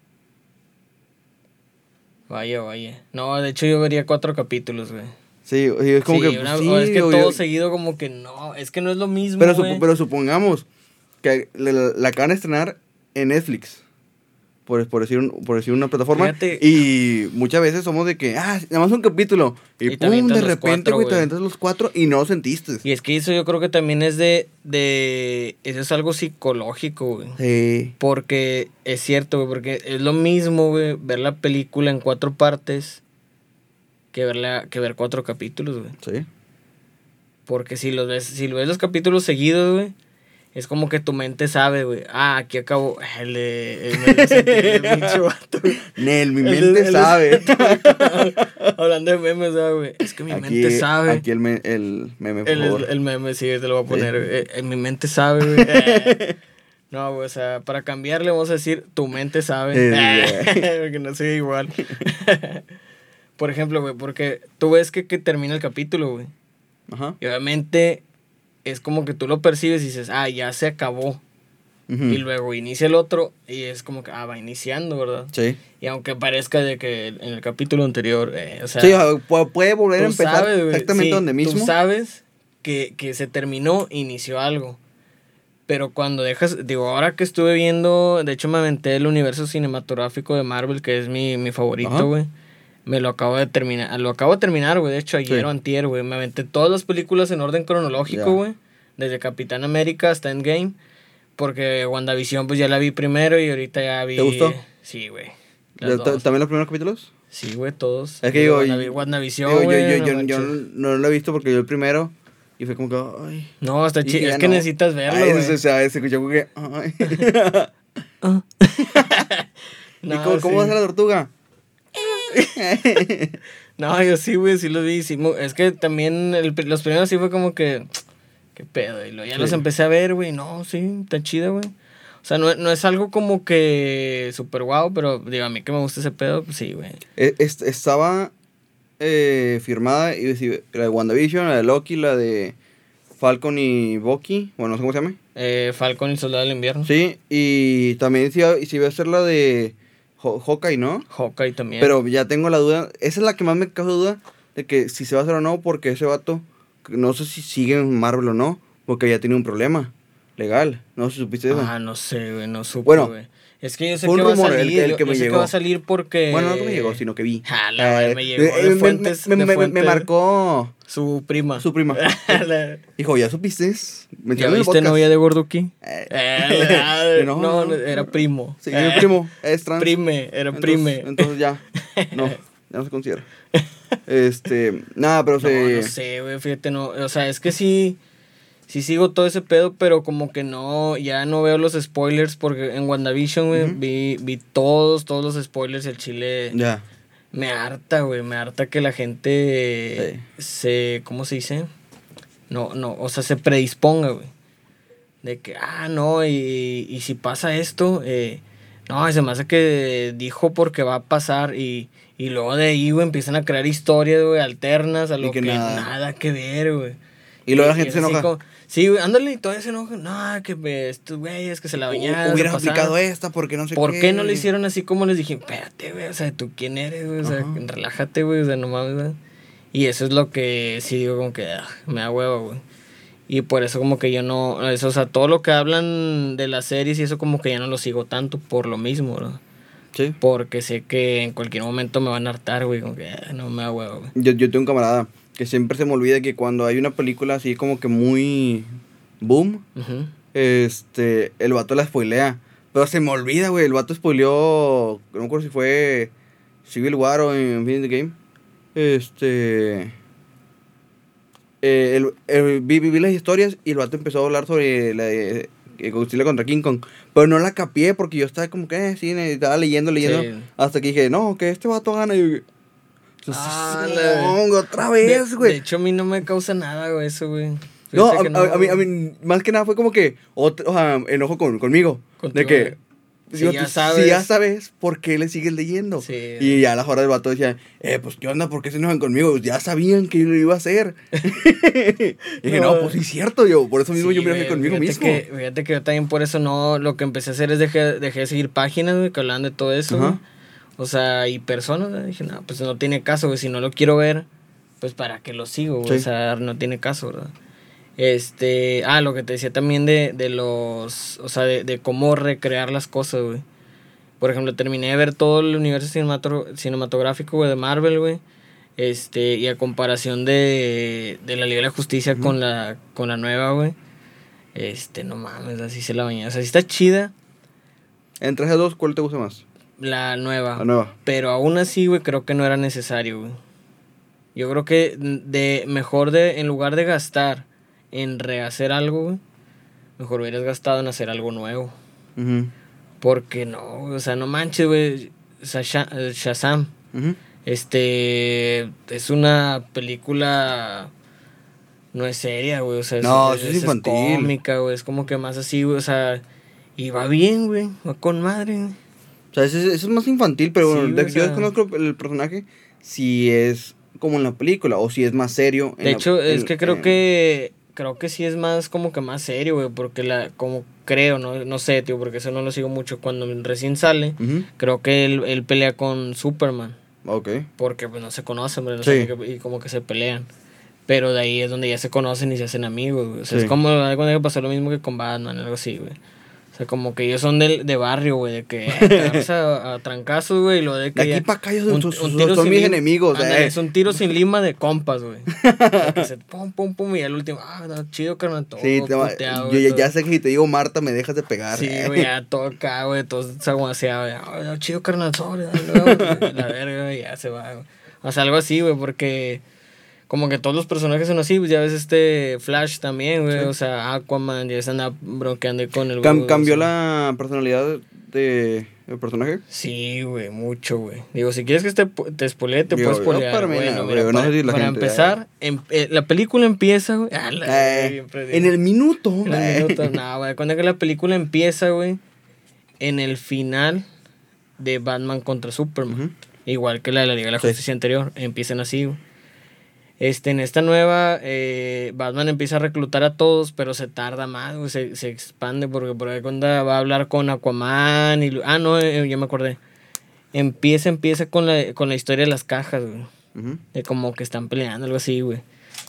[SPEAKER 1] Vaya, vaya. No, de hecho yo vería cuatro capítulos, güey.
[SPEAKER 2] Sí, es como
[SPEAKER 1] Sí,
[SPEAKER 2] que...
[SPEAKER 1] una- o es que
[SPEAKER 2] o
[SPEAKER 1] todo
[SPEAKER 2] yo-
[SPEAKER 1] seguido como que no, es que no es lo mismo,
[SPEAKER 2] pero,
[SPEAKER 1] güey.
[SPEAKER 2] supo- pero supongamos que la, la- la acaban de estrenar en Netflix. Por, por, decir un- por decir una plataforma.
[SPEAKER 1] Fíjate.
[SPEAKER 2] Y muchas veces somos de que, ah, nada más un capítulo. Y, pum, de repente, güey, te aventas los cuatro y no lo sentiste.
[SPEAKER 1] Y es que eso yo creo que también es de, de, eso es algo psicológico, güey.
[SPEAKER 2] Sí.
[SPEAKER 1] Porque es cierto, güey, porque es lo mismo, güey, ver la película en cuatro partes que, verla, que ver cuatro capítulos, güey.
[SPEAKER 2] Sí.
[SPEAKER 1] Porque si los ves, si ves los capítulos seguidos, güey, es como que tu mente sabe, güey. Ah, aquí acabó. El de. El, el.
[SPEAKER 2] Nel, mi mente
[SPEAKER 1] el
[SPEAKER 2] sabe.
[SPEAKER 1] Hablando de memes, ¿sabes, güey? Es que mi
[SPEAKER 2] aquí,
[SPEAKER 1] mente sabe.
[SPEAKER 2] Aquí el, me- el meme, por
[SPEAKER 1] el,
[SPEAKER 2] favor.
[SPEAKER 1] el, meme, sí, te lo voy a poner. güey. Eh, En mi mente sabe, güey. Eh, No, güey, o sea, para cambiarle vamos a decir tu mente sabe.
[SPEAKER 2] Eh,
[SPEAKER 1] porque no sea igual. Por ejemplo, güey, porque tú ves que, que termina el capítulo, güey.
[SPEAKER 2] Ajá.
[SPEAKER 1] Y obviamente es como que tú lo percibes y dices, ah, ya se acabó. Y luego inicia el otro y es como que, ah, va iniciando, ¿verdad?
[SPEAKER 2] Sí.
[SPEAKER 1] Y aunque parezca de que en el capítulo anterior, eh, o sea,
[SPEAKER 2] sí, puede volver a empezar
[SPEAKER 1] sabes,
[SPEAKER 2] exactamente
[SPEAKER 1] sí,
[SPEAKER 2] donde mismo.
[SPEAKER 1] Tú sabes que, que se terminó, inició algo. Pero cuando dejas, digo, ahora que estuve viendo, de hecho me aventé el universo cinematográfico de Marvel, que es mi, mi favorito, güey. Me lo acabo de terminar, lo acabo de terminar, güey, de hecho ayer
[SPEAKER 2] Sí.
[SPEAKER 1] o antier, güey, me aventé todas las películas en orden cronológico, güey, desde Capitán América hasta Endgame, porque WandaVision pues ya la vi primero y ahorita ya vi...
[SPEAKER 2] ¿Te gustó?
[SPEAKER 1] Sí, güey.
[SPEAKER 2] ¿Ya
[SPEAKER 1] las
[SPEAKER 2] ta-
[SPEAKER 1] dos.
[SPEAKER 2] ¿También los primeros capítulos?
[SPEAKER 1] Sí, güey, todos.
[SPEAKER 2] Es que digo,
[SPEAKER 1] Wandavi-
[SPEAKER 2] y-
[SPEAKER 1] WandaVision,
[SPEAKER 2] Digo, yo,
[SPEAKER 1] güey,
[SPEAKER 2] yo,
[SPEAKER 1] no
[SPEAKER 2] yo, yo lo he visto porque yo el primero y fue como que, ay.
[SPEAKER 1] No, está
[SPEAKER 2] Y
[SPEAKER 1] chido. Es que necesitas verlo,
[SPEAKER 2] Ay,
[SPEAKER 1] güey.
[SPEAKER 2] se, se, se escuchó como que, ay. ¿Y
[SPEAKER 1] No,
[SPEAKER 2] cómo, cómo
[SPEAKER 1] sí.
[SPEAKER 2] a ser la tortuga?
[SPEAKER 1] No, yo sí, güey, sí los vi. sí es que también el los primeros sí fue como que. Qué pedo. Y luego ya
[SPEAKER 2] Sí.
[SPEAKER 1] los empecé a ver, güey. No, sí, está chido, güey. O sea, no, no es algo como que súper guau, pero digo, a mí que me gusta ese pedo, pues sí, güey.
[SPEAKER 2] Est- estaba eh, firmada y la de WandaVision, la de Loki, la de Falcon y Bucky, bueno, no sé cómo se llama.
[SPEAKER 1] Eh, Falcon y Soldado del Invierno.
[SPEAKER 2] Sí, y también y se iba a hacer la de Ho- Hawkeye, ¿no?
[SPEAKER 1] Hawkeye también.
[SPEAKER 2] Pero ya tengo la duda, esa es la que más me causa duda de que si se va a hacer o no, porque ese vato, no sé si sigue en Marvel o no, porque ya tiene un problema legal. No sé si supiste eso.
[SPEAKER 1] Ah, no sé, güey, no supe,
[SPEAKER 2] Bueno,
[SPEAKER 1] güey. Es que yo sé que va a
[SPEAKER 2] el
[SPEAKER 1] salir.
[SPEAKER 2] que- el
[SPEAKER 1] yo-
[SPEAKER 2] que me
[SPEAKER 1] sé
[SPEAKER 2] llegó.
[SPEAKER 1] va a salir porque.
[SPEAKER 2] Bueno, no que me llegó, sino que vi.
[SPEAKER 1] Ah, la madre, me
[SPEAKER 2] Eh,
[SPEAKER 1] llegó de
[SPEAKER 2] eh, me-
[SPEAKER 1] fuentes-
[SPEAKER 2] me,
[SPEAKER 1] de
[SPEAKER 2] me- me marcó
[SPEAKER 1] Su prima.
[SPEAKER 2] su prima. Dijo, ¿ya supiste?
[SPEAKER 1] ¿Ya
[SPEAKER 2] en el
[SPEAKER 1] viste novia de Gorduki?
[SPEAKER 2] Eh,
[SPEAKER 1] Eh,
[SPEAKER 2] no,
[SPEAKER 1] no,
[SPEAKER 2] no.
[SPEAKER 1] era primo.
[SPEAKER 2] Sí,
[SPEAKER 1] Eh,
[SPEAKER 2] mi primo, es trans.
[SPEAKER 1] Prime, era
[SPEAKER 2] Entonces-
[SPEAKER 1] prime.
[SPEAKER 2] Entonces ya, no, ya no se considera. Este, nada, pero
[SPEAKER 1] No,
[SPEAKER 2] se...
[SPEAKER 1] no sé, güey, fíjate, no. O sea, es que sí. Sí sigo todo ese pedo, pero como que no, ya no veo los spoilers porque en WandaVision, güey, vi, vi todos, todos los spoilers y el chile
[SPEAKER 2] Ya,
[SPEAKER 1] me harta, güey, me harta que la gente se, ¿cómo se dice? No, no, o sea, se predisponga, güey. De que, ah, no, y, y si pasa esto, eh, no, se me hace que dijo porque va a pasar y, y luego de ahí, güey, empiezan a crear historias, güey, alternas a
[SPEAKER 2] Y
[SPEAKER 1] lo
[SPEAKER 2] que
[SPEAKER 1] que,
[SPEAKER 2] nada.
[SPEAKER 1] nada. que ver, güey.
[SPEAKER 2] y luego la gente se enoja.
[SPEAKER 1] como- sí, güey, ándale, y todavía se enoja. No, que pues, estos güeyes que se la bañaron.
[SPEAKER 2] Hubieras
[SPEAKER 1] se pasaron".
[SPEAKER 2] aplicado esta porque no sé
[SPEAKER 1] ¿Por
[SPEAKER 2] qué.
[SPEAKER 1] qué no lo hicieron así como les dije? Espérate, güey, o sea, ¿tú quién eres, güey? O sea,
[SPEAKER 2] Ajá.
[SPEAKER 1] relájate, güey, o sea, no mames, güey. Y eso es lo que sí digo como que ah, me da huevo, güey. Y por eso como que yo no, eso, o sea, todo lo que hablan de las series y eso como que ya no lo sigo tanto por lo mismo, ¿no?
[SPEAKER 2] Sí.
[SPEAKER 1] Porque sé que en cualquier momento me van a hartar, güey, como que ah, no me da huevo, güey.
[SPEAKER 2] Yo, yo tengo un camarada que siempre se me olvida que cuando hay una película así como que muy boom, este, el vato la spoilea. Pero se me olvida, güey, el vato spoileó, no me acuerdo si fue Civil War o Infinity Game. Este... eh, el, el- vi, vi las historias y el vato empezó a hablar sobre la de eh, Godzilla contra King Kong. Pero no la capié porque yo estaba como que, eh, sí, estaba leyendo, leyendo.
[SPEAKER 1] Sí.
[SPEAKER 2] Hasta que dije, no, que este vato gana. Y
[SPEAKER 1] Ah,
[SPEAKER 2] "No, otra
[SPEAKER 1] De,
[SPEAKER 2] vez,
[SPEAKER 1] de
[SPEAKER 2] güey.
[SPEAKER 1] hecho, a mí no me causa nada, güey, eso, güey.
[SPEAKER 2] No, a,
[SPEAKER 1] que
[SPEAKER 2] a- a mí, a mí, más que nada fue como que, otro, o sea, enojo con, conmigo.
[SPEAKER 1] Contigo,
[SPEAKER 2] de que.
[SPEAKER 1] Si
[SPEAKER 2] digo,
[SPEAKER 1] ya
[SPEAKER 2] tú-
[SPEAKER 1] sabes.
[SPEAKER 2] si ya sabes, ¿por qué le sigues leyendo?
[SPEAKER 1] Sí.
[SPEAKER 2] Y ya a la hora del vato decía, eh, pues, ¿qué onda? ¿Por qué se enojan conmigo? Pues, ya sabían que yo lo iba a hacer. y dije, no,
[SPEAKER 1] No.
[SPEAKER 2] pues sí, es cierto, yo, por eso mismo
[SPEAKER 1] Sí,
[SPEAKER 2] yo me enojé conmigo
[SPEAKER 1] fíjate
[SPEAKER 2] mismo.
[SPEAKER 1] Que, fíjate que yo también por eso no, lo que empecé a hacer es dejé, dejé de seguir páginas, güey, que hablaban de todo eso, güey. O sea, y personas, dije, no, pues no tiene caso, güey, si no lo quiero ver, pues para qué lo sigo, güey,
[SPEAKER 2] Sí.
[SPEAKER 1] o sea, no tiene caso, ¿verdad? Este, ah, lo que te decía también de, de los, o sea, de, de cómo recrear las cosas, güey. Por ejemplo, terminé de ver todo el universo cinematográfico, güey, de Marvel, güey. Este, y a comparación de, de la Liga de la Justicia con, la, con la nueva, güey. Este, no mames, así se la baña. O sea, sí está chida
[SPEAKER 2] Entre esas dos, ¿cuál te gusta más?
[SPEAKER 1] La nueva.
[SPEAKER 2] La nueva.
[SPEAKER 1] Pero aún así, güey, creo que no era necesario, güey. Yo creo que de mejor de, en lugar de gastar en rehacer algo, güey, mejor hubieras gastado en hacer algo nuevo. Porque no, o sea, no manches, güey. Shazam. Este es una película no es seria, güey, o sea,
[SPEAKER 2] No, sí es infantil.
[SPEAKER 1] cómica, güey, es como que más así, güey, o sea, y va bien, güey, va con madre. güey.
[SPEAKER 2] O sea, ese es más infantil, pero
[SPEAKER 1] Sí,
[SPEAKER 2] bueno, yo desconozco el personaje si es como en la película o si es más serio. en
[SPEAKER 1] De
[SPEAKER 2] la-
[SPEAKER 1] hecho, es que creo
[SPEAKER 2] en-
[SPEAKER 1] que creo que sí es más como que más serio, güey, porque la como creo, no no sé, tío, porque eso no lo sigo mucho cuando recién sale. Creo que él, él pelea con Superman.
[SPEAKER 2] Ok.
[SPEAKER 1] Porque pues no se conocen, hombre, no
[SPEAKER 2] Sí.
[SPEAKER 1] sé y como que se pelean. Pero de ahí es donde ya se conocen y se hacen amigos, güey. O sea,
[SPEAKER 2] Sí.
[SPEAKER 1] es como algo que pasó lo mismo que con Batman, algo así, güey. Sea, como que ellos son de, de barrio, güey, de que a, a trancazos, güey, y lo de que.
[SPEAKER 2] De aquí
[SPEAKER 1] ya-
[SPEAKER 2] pa' acá ellos son- son-
[SPEAKER 1] tiro
[SPEAKER 2] son
[SPEAKER 1] sin
[SPEAKER 2] mis enemigos,
[SPEAKER 1] Ándale,
[SPEAKER 2] eh.
[SPEAKER 1] Es un tiro sin lima de compas, güey. Que se pum, pum, pum, y al último, ah, no, chido, carnal, todo.
[SPEAKER 2] Sí, te va-
[SPEAKER 1] puteado,
[SPEAKER 2] yo ya, ya sé que si te digo Marta me dejas de pegar.
[SPEAKER 1] Sí,
[SPEAKER 2] eh.
[SPEAKER 1] güey, ya todo acá, güey, todo zaguaseado, güey. Ah, no, chido, carnal, sobre, la verga, güey, ya se va, güey. O sea, algo así, güey, porque como que todos los personajes son así, pues ya ves este Flash también, güey, o sea, Aquaman, ya se anda bronqueando con el...
[SPEAKER 2] Cam-
[SPEAKER 1] güey,
[SPEAKER 2] ¿Cambió
[SPEAKER 1] o sea.
[SPEAKER 2] la personalidad de, del personaje?
[SPEAKER 1] Sí, güey, mucho, güey. Digo, si quieres que te, te spoilee, te
[SPEAKER 2] Digo,
[SPEAKER 1] puedes spoilear.
[SPEAKER 2] para
[SPEAKER 1] Bueno,
[SPEAKER 2] no,
[SPEAKER 1] mira,
[SPEAKER 2] güey, no sé si la
[SPEAKER 1] para
[SPEAKER 2] gente-
[SPEAKER 1] empezar, em- eh, la película empieza, güey. Ah, la-
[SPEAKER 2] Eh,
[SPEAKER 1] digo.
[SPEAKER 2] en el minuto.
[SPEAKER 1] En el
[SPEAKER 2] eh.
[SPEAKER 1] minuto, no, güey. Cuando que la película empieza, güey, en el final de Batman contra Superman.
[SPEAKER 2] Ujú.
[SPEAKER 1] Igual que la de la Liga de la
[SPEAKER 2] Sí.
[SPEAKER 1] Justicia anterior. Empiezan así, güey. Este, en esta nueva, eh, Batman empieza a reclutar a todos, pero se tarda más, güey, se, se expande porque por ahí cuando va a hablar con Aquaman y... Ah, no, eh, ya me acordé. Empieza, empieza con la, con la historia de las cajas, güey. De como que están peleando, algo así, güey.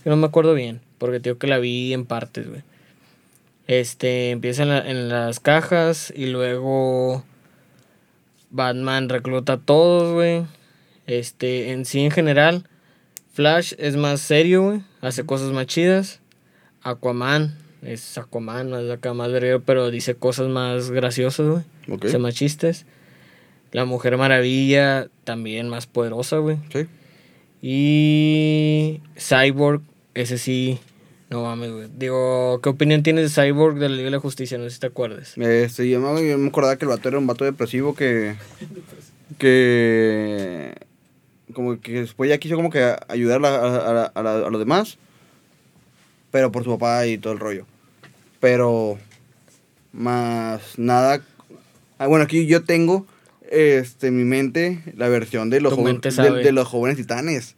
[SPEAKER 1] Yo no me acuerdo bien, porque tengo que la vi en partes, güey. Este, empieza en, la- en las cajas y luego Batman recluta a todos, güey. Este, en sí, en general, Flash es más serio, güey. Hace cosas más chidas. Aquaman es Aquaman, más acá, más verguero, pero dice cosas más graciosas, güey.
[SPEAKER 2] Ok.
[SPEAKER 1] Hace más chistes. La Mujer Maravilla también más poderosa, güey.
[SPEAKER 2] Sí.
[SPEAKER 1] Y Cyborg, ese sí, no mames, güey. Digo, ¿qué opinión tienes de Cyborg de la Liga de la Justicia? No sé si te acuerdas.
[SPEAKER 2] Este, yo, me, yo me acordaba que el vato era un vato depresivo que. que. Como que después ya quiso como que ayudar a, a, a los demás. Pero por su papá y todo el rollo. Pero. Más nada. Ah, bueno, aquí yo tengo. Este, en mi mente, la versión de los, joven- de, los jóvenes titanes.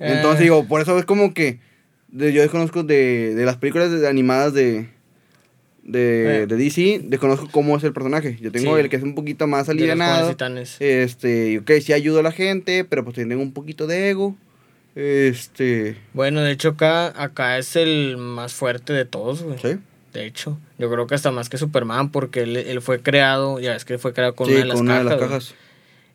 [SPEAKER 2] Entonces
[SPEAKER 1] Eh,
[SPEAKER 2] digo, por eso es como que de- yo desconozco de, de las películas de- animadas de, de,
[SPEAKER 1] Eh.
[SPEAKER 2] de DC, desconozco cómo es el personaje. Yo tengo
[SPEAKER 1] Sí.
[SPEAKER 2] el que es un poquito más alivianado. Este, ok, sí ayudo a la gente, pero pues tiene un poquito de ego. Este,
[SPEAKER 1] Bueno, de hecho acá, acá es el más fuerte de todos, güey.
[SPEAKER 2] sí.
[SPEAKER 1] De hecho, yo creo que hasta más que Superman, porque él, él fue creado, ya es que fue creado con
[SPEAKER 2] sí,
[SPEAKER 1] una de las
[SPEAKER 2] con una
[SPEAKER 1] cajas.
[SPEAKER 2] de las
[SPEAKER 1] güey.
[SPEAKER 2] cajas.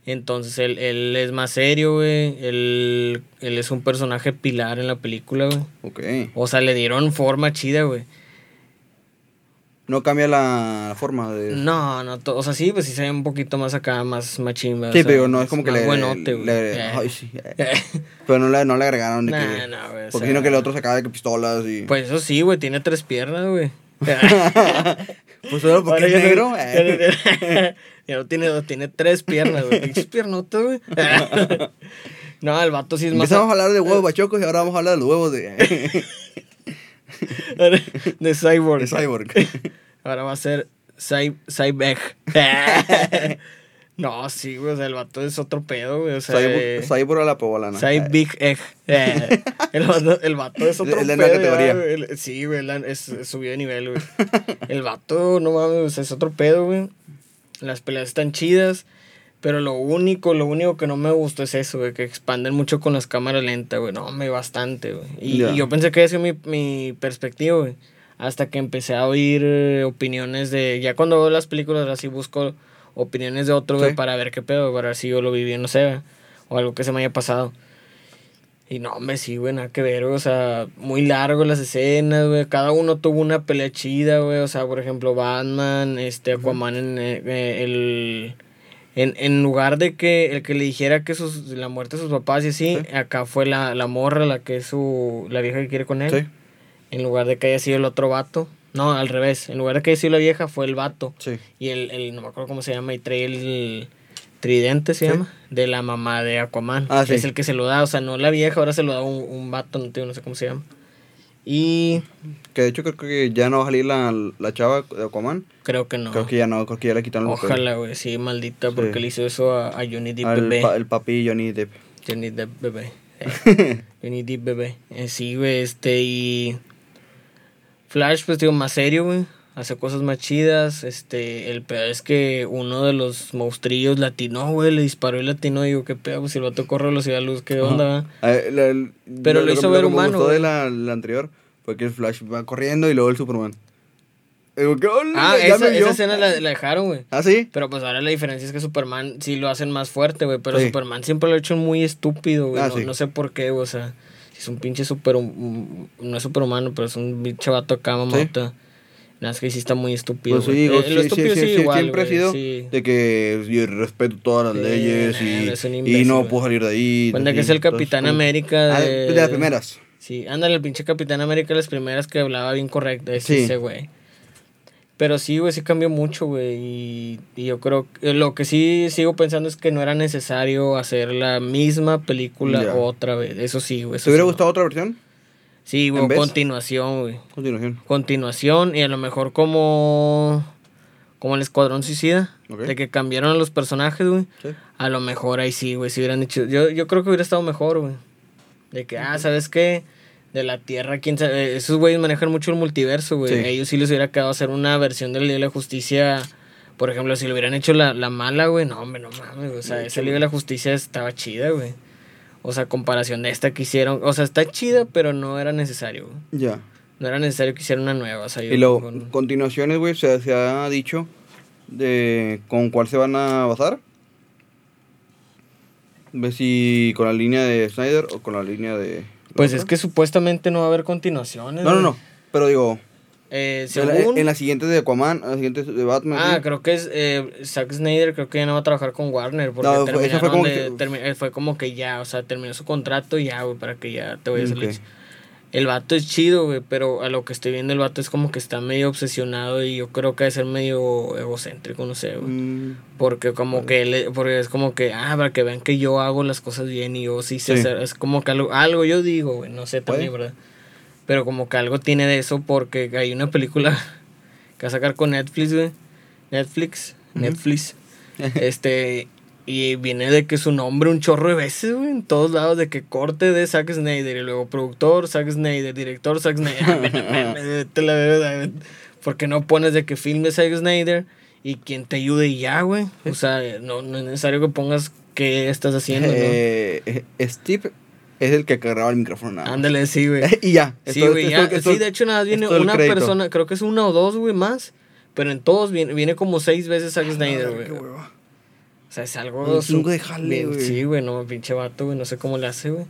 [SPEAKER 1] Entonces él, él es más serio, güey. Él, él es un personaje pilar en la película, güey.
[SPEAKER 2] Ok.
[SPEAKER 1] O sea, le dieron forma chida, güey.
[SPEAKER 2] No cambia la forma de.
[SPEAKER 1] No, no, o sea, sí, pues sí se ve un poquito más acá, más güey,
[SPEAKER 2] sí,
[SPEAKER 1] o sea,
[SPEAKER 2] pero no es como que le.
[SPEAKER 1] buenote,
[SPEAKER 2] le-
[SPEAKER 1] Eh.
[SPEAKER 2] ay, sí, eh. Pero no le, no le agregaron de
[SPEAKER 1] Nah,
[SPEAKER 2] que.
[SPEAKER 1] no, güey, o
[SPEAKER 2] porque
[SPEAKER 1] sea,
[SPEAKER 2] sino que el otro sacaba de que pistolas y.
[SPEAKER 1] Pues eso sí, güey, tiene tres piernas, güey.
[SPEAKER 2] Pues solo porque es negro. eh.
[SPEAKER 1] ya no tiene dos, tiene tres piernas, güey. Pinches piernotas, güey. no, el vato sí es más...
[SPEAKER 2] Empezamos a hablar de huevos bachocos y ahora vamos a hablar de los huevos de,
[SPEAKER 1] de Cyborg.
[SPEAKER 2] de Cyborg.
[SPEAKER 1] Ahora va a ser Cy no, sí, güey, o sea, el vato es otro pedo, güey. O sea,
[SPEAKER 2] Cyborg, Cyborg a la poblana.
[SPEAKER 1] Cy Big Egg. Eh, el, vato, el vato es otro
[SPEAKER 2] Es la
[SPEAKER 1] pedo.
[SPEAKER 2] nueva categoría.
[SPEAKER 1] ya, güey. El- Sí, güey, la- es, es subió de nivel, güey. El vato, no mames, o sea, es otro pedo, güey. Las peleas están chidas. Pero lo único, lo único que no me gustó es eso, güey, que expanden mucho con las cámaras lentas, güey. No, me bastante, güey. Y, y yo pensé que esa es mi, mi perspectiva, güey. Hasta que empecé a oír eh, opiniones de... Ya cuando veo las películas así busco opiniones de otros, güey,
[SPEAKER 2] Sí.
[SPEAKER 1] para ver qué pedo, para ver si yo lo viví, no sé, güey, o algo que se me haya pasado. Y no, hombre, sí, güey, nada que ver, güey, o sea, muy largo las escenas, güey, cada uno tuvo una pelea chida, güey, o sea, por ejemplo, Batman, este, Aquaman, en, eh, eh, el... En, en lugar de que el que le dijera que sus, la muerte de sus papás y así,
[SPEAKER 2] Sí.
[SPEAKER 1] acá fue la, la morra, la que es su, la vieja que quiere con él.
[SPEAKER 2] Sí,
[SPEAKER 1] En lugar de que haya sido el otro vato. No, al revés. En lugar de que haya sido la vieja, fue el vato.
[SPEAKER 2] sí.
[SPEAKER 1] Y el, el no me acuerdo cómo se llama, y trae el tridente, se llama, de la mamá de Aquaman.
[SPEAKER 2] Ah,
[SPEAKER 1] que Es el que se lo da, o sea, no la vieja, ahora se lo da un, un vato, no, te- no sé cómo se llama. Y
[SPEAKER 2] Que de hecho creo que ya no va a salir la, la chava de Aquaman.
[SPEAKER 1] creo que no.
[SPEAKER 2] Creo que ya no, creo que ya le quitaron el papel.
[SPEAKER 1] Ojalá, güey, sí, maldita, porque
[SPEAKER 2] Sí.
[SPEAKER 1] le hizo eso a, a Johnny Depp
[SPEAKER 2] Al
[SPEAKER 1] bebé.
[SPEAKER 2] pa- el papi Johnny Depp.
[SPEAKER 1] Johnny Depp bebé. Eh, Johnny Depp bebé. Eh, sí, güey, este y... Flash, pues digo, más serio, güey. Hace cosas más chidas. Este, el peor es que uno de los monstrillos latinó, güey. Le disparó y latinó. Digo, qué pedo, pues si el vato corre a velocidad luz, ¿qué onda?
[SPEAKER 2] El- el-
[SPEAKER 1] Pero lo hizo
[SPEAKER 2] que
[SPEAKER 1] ver humano,
[SPEAKER 2] gustó de la anterior fue que el Flash va corriendo y luego el Superman. Digo, ¿qué onda?
[SPEAKER 1] Ah, esa, esa escena la, la dejaron, güey.
[SPEAKER 2] ¿Ah, sí?
[SPEAKER 1] Pero pues ahora la diferencia es que Superman sí lo hacen más fuerte, güey. Pero
[SPEAKER 2] Sí.
[SPEAKER 1] Superman siempre lo ha hecho muy estúpido, güey.
[SPEAKER 2] Ah,
[SPEAKER 1] no,
[SPEAKER 2] sí.
[SPEAKER 1] no sé por qué, güey. O sea, es un pinche super... No es superhumano, pero es un pinche vato acá, mamota. Nada, es que sí está muy estúpido,
[SPEAKER 2] Pues sí, digo,
[SPEAKER 1] Eh, lo
[SPEAKER 2] sí, sí,
[SPEAKER 1] estúpido
[SPEAKER 2] sí,
[SPEAKER 1] sí,
[SPEAKER 2] sí,
[SPEAKER 1] igual,
[SPEAKER 2] siempre ha sido
[SPEAKER 1] sí.
[SPEAKER 2] de que yo respeto todas las
[SPEAKER 1] Sí,
[SPEAKER 2] leyes y,
[SPEAKER 1] un
[SPEAKER 2] y
[SPEAKER 1] imbécil,
[SPEAKER 2] no
[SPEAKER 1] güey.
[SPEAKER 2] puedo salir de ahí.
[SPEAKER 1] Cuenta que es el
[SPEAKER 2] Entonces,
[SPEAKER 1] Capitán
[SPEAKER 2] como-
[SPEAKER 1] América
[SPEAKER 2] Ah,
[SPEAKER 1] de,
[SPEAKER 2] de las primeras.
[SPEAKER 1] Sí, ándale, el pinche Capitán América, las primeras que hablaba bien correcto, ese,
[SPEAKER 2] Sí.
[SPEAKER 1] ese güey. Pero sí, güey, sí cambió mucho, güey. Y, y yo creo que lo que sí sigo pensando es que no era necesario hacer la misma película otra vez. Eso sí, güey.
[SPEAKER 2] ¿Te hubiera
[SPEAKER 1] sí,
[SPEAKER 2] gustado otra versión?
[SPEAKER 1] Sí, güey, continuación, güey.
[SPEAKER 2] Continuación.
[SPEAKER 1] Continuación y a lo mejor como. Como el Escuadrón Suicida. De que cambiaron a los personajes, güey.
[SPEAKER 2] Sí.
[SPEAKER 1] A lo mejor ahí sí, güey, si hubieran dicho. Yo, yo creo que hubiera estado mejor, güey. De que, ah, ¿sabes qué? De la Tierra, quién sabe. Esos güeyes manejan mucho el multiverso, güey.
[SPEAKER 2] Sí.
[SPEAKER 1] Ellos sí les hubiera quedado hacer una versión del Día de la Justicia. Por ejemplo, si lo hubieran hecho la, la mala, güey. No, hombre, no mames. güey. O sea, esa Liga de la Justicia estaba chida, güey. O sea, comparación de esta que hicieron. O sea, está chida, pero no era necesario, güey.
[SPEAKER 2] Ya.
[SPEAKER 1] No era necesario que hicieran una nueva. O sea, yo
[SPEAKER 2] Y luego,
[SPEAKER 1] con-
[SPEAKER 2] continuaciones, güey, se, se ha dicho de con cuál se van a basar. Ve si con la línea de Snyder o con la línea de...
[SPEAKER 1] Pues es que supuestamente no va a haber continuaciones.
[SPEAKER 2] No, no, no. Pero digo,
[SPEAKER 1] Eh,
[SPEAKER 2] en la,
[SPEAKER 1] según...
[SPEAKER 2] en la siguiente de Aquaman, en la siguiente de Batman.
[SPEAKER 1] Ah,
[SPEAKER 2] ¿sí?
[SPEAKER 1] creo que es eh, Zack Snyder, creo que ya no va a trabajar con Warner. Porque
[SPEAKER 2] No, fue- fue como
[SPEAKER 1] de-
[SPEAKER 2] que-
[SPEAKER 1] termi- eh, fue como que ya, o sea, terminó su contrato y ya, güey, para que ya te vayas a
[SPEAKER 2] Ok.
[SPEAKER 1] salir. El vato es chido, güey, pero a lo que estoy viendo el vato es como que está medio obsesionado y yo creo que debe ser medio egocéntrico, no sé, güey.
[SPEAKER 2] Mm,
[SPEAKER 1] Porque como que él, porque es como que, ah, para que vean que yo hago las cosas bien y yo sí sé
[SPEAKER 2] Sí.
[SPEAKER 1] hacer, es como que algo, algo yo digo, güey, no sé también. ¿verdad? Pero como que algo tiene de eso porque hay una película que va a sacar con Netflix, güey. Netflix,
[SPEAKER 2] Ujú.
[SPEAKER 1] Netflix. este, y viene de que su nombre un chorro de veces, güey, en todos lados, de que corte de Zack Snyder y luego productor Zack Snyder, director Zack Snyder. Vete la verdad, porque no pones de que film de Zack Snyder y quien te ayude y ya, güey. O sea, no, no es necesario que pongas qué estás haciendo, ¿no?
[SPEAKER 2] eh, Steve es el que agarraba el micrófono.
[SPEAKER 1] Ándale, sí, güey.
[SPEAKER 2] y ya.
[SPEAKER 1] Sí, güey, ya.
[SPEAKER 2] esto-
[SPEAKER 1] sí, de hecho, nada, más viene una persona, creo que es una o dos, güey, más. Pero en todos viene, viene como seis veces Zack Snyder,
[SPEAKER 2] Ah,
[SPEAKER 1] güey. O sea, es algo...
[SPEAKER 2] Un chingo de jale, güey.
[SPEAKER 1] Sí, güey, no, pinche vato, güey, no sé cómo le hace, güey.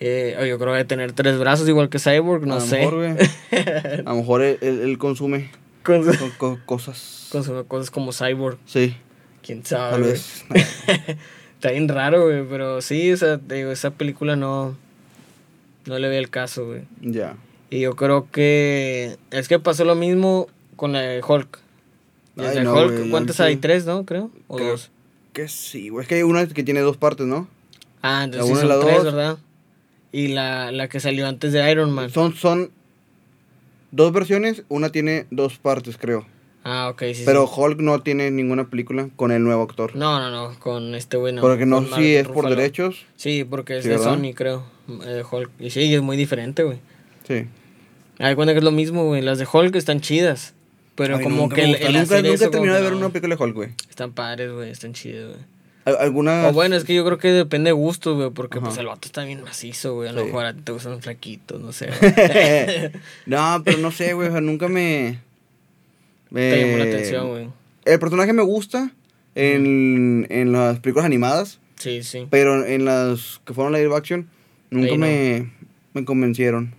[SPEAKER 1] Eh, yo creo que debe tener tres brazos igual que Cyborg, no
[SPEAKER 2] a lo
[SPEAKER 1] sé.
[SPEAKER 2] Mejor, a lo mejor él, él- consume
[SPEAKER 1] Con su-
[SPEAKER 2] co- co- cosas.
[SPEAKER 1] consume cosas como Cyborg,
[SPEAKER 2] Sí,
[SPEAKER 1] quién
[SPEAKER 2] tal
[SPEAKER 1] sabe, güey.
[SPEAKER 2] vez.
[SPEAKER 1] Está bien raro, güey, pero sí, o sea, digo, esa película no... No le ve el caso, güey.
[SPEAKER 2] ya.
[SPEAKER 1] Y yo creo que... Es que pasó lo mismo con la de Hulk.
[SPEAKER 2] Ay,
[SPEAKER 1] de
[SPEAKER 2] no,
[SPEAKER 1] Hulk,
[SPEAKER 2] yo
[SPEAKER 1] ¿cuántas hay? ¿Tres, no? Creo. ¿O
[SPEAKER 2] Creo-
[SPEAKER 1] dos?
[SPEAKER 2] Que sí, güey. Es que hay una que tiene dos partes, ¿no?
[SPEAKER 1] Ah,
[SPEAKER 2] La
[SPEAKER 1] entonces sí
[SPEAKER 2] una y
[SPEAKER 1] son
[SPEAKER 2] la
[SPEAKER 1] tres,
[SPEAKER 2] dos.
[SPEAKER 1] ¿verdad? Y la, la que salió antes de Iron Man.
[SPEAKER 2] Son, son dos versiones. Una tiene dos partes, creo.
[SPEAKER 1] Ah, ok, sí,
[SPEAKER 2] Pero
[SPEAKER 1] sí.
[SPEAKER 2] Hulk no tiene ninguna película con el nuevo actor.
[SPEAKER 1] No, no, no, con este güey no.
[SPEAKER 2] Porque no
[SPEAKER 1] Mark
[SPEAKER 2] si es por derechos.
[SPEAKER 1] Sí, porque es
[SPEAKER 2] Sí,
[SPEAKER 1] de
[SPEAKER 2] ¿verdad?
[SPEAKER 1] Sony, creo. eh, Hulk. Y sí, es muy diferente, güey.
[SPEAKER 2] Sí.
[SPEAKER 1] Hay cuenta que es lo mismo, güey. Las de Hulk están chidas. Pero
[SPEAKER 2] Ay,
[SPEAKER 1] como
[SPEAKER 2] nunca
[SPEAKER 1] que el, el
[SPEAKER 2] nunca, nunca he terminado de ver
[SPEAKER 1] no.
[SPEAKER 2] una película de Hulk, güey.
[SPEAKER 1] Están padres, güey. Están chidas, güey.
[SPEAKER 2] Al- Algunas.
[SPEAKER 1] O bueno, es que yo creo que depende de gustos, güey. Porque
[SPEAKER 2] Ajá.
[SPEAKER 1] pues el vato está bien macizo, güey. A lo
[SPEAKER 2] Sí.
[SPEAKER 1] mejor a ti te gustan flaquitos, no sé.
[SPEAKER 2] no, pero no sé, güey. O sea, nunca me. me-
[SPEAKER 1] Te llamó la atención, güey.
[SPEAKER 2] El personaje me gusta en, en las películas animadas,
[SPEAKER 1] Sí, sí.
[SPEAKER 2] pero en las que fueron live action, nunca
[SPEAKER 1] Ahí no.
[SPEAKER 2] me, me convencieron.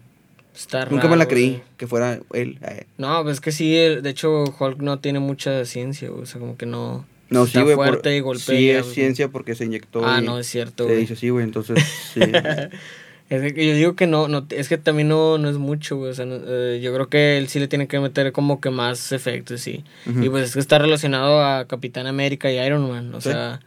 [SPEAKER 1] Está
[SPEAKER 2] nunca me la creí
[SPEAKER 1] güey.
[SPEAKER 2] que fuera él.
[SPEAKER 1] No, pues es que sí, el- de hecho Hulk no tiene mucha ciencia, güey, o sea, como que no...
[SPEAKER 2] No,
[SPEAKER 1] está
[SPEAKER 2] sí, güey. por-
[SPEAKER 1] fuerte y golpea.
[SPEAKER 2] Sí, es
[SPEAKER 1] güey.
[SPEAKER 2] ciencia porque se inyectó.
[SPEAKER 1] Ah,
[SPEAKER 2] y
[SPEAKER 1] no, es cierto,
[SPEAKER 2] Se dice así, güey. Entonces, sí.
[SPEAKER 1] Es que yo digo que no, no, es que también no, no es mucho, güey, o sea, no- eh, yo creo que él sí le tiene que meter como que más efectos, sí. Y pues es que está relacionado a Capitán América y Iron Man, o
[SPEAKER 2] Sí.
[SPEAKER 1] sea,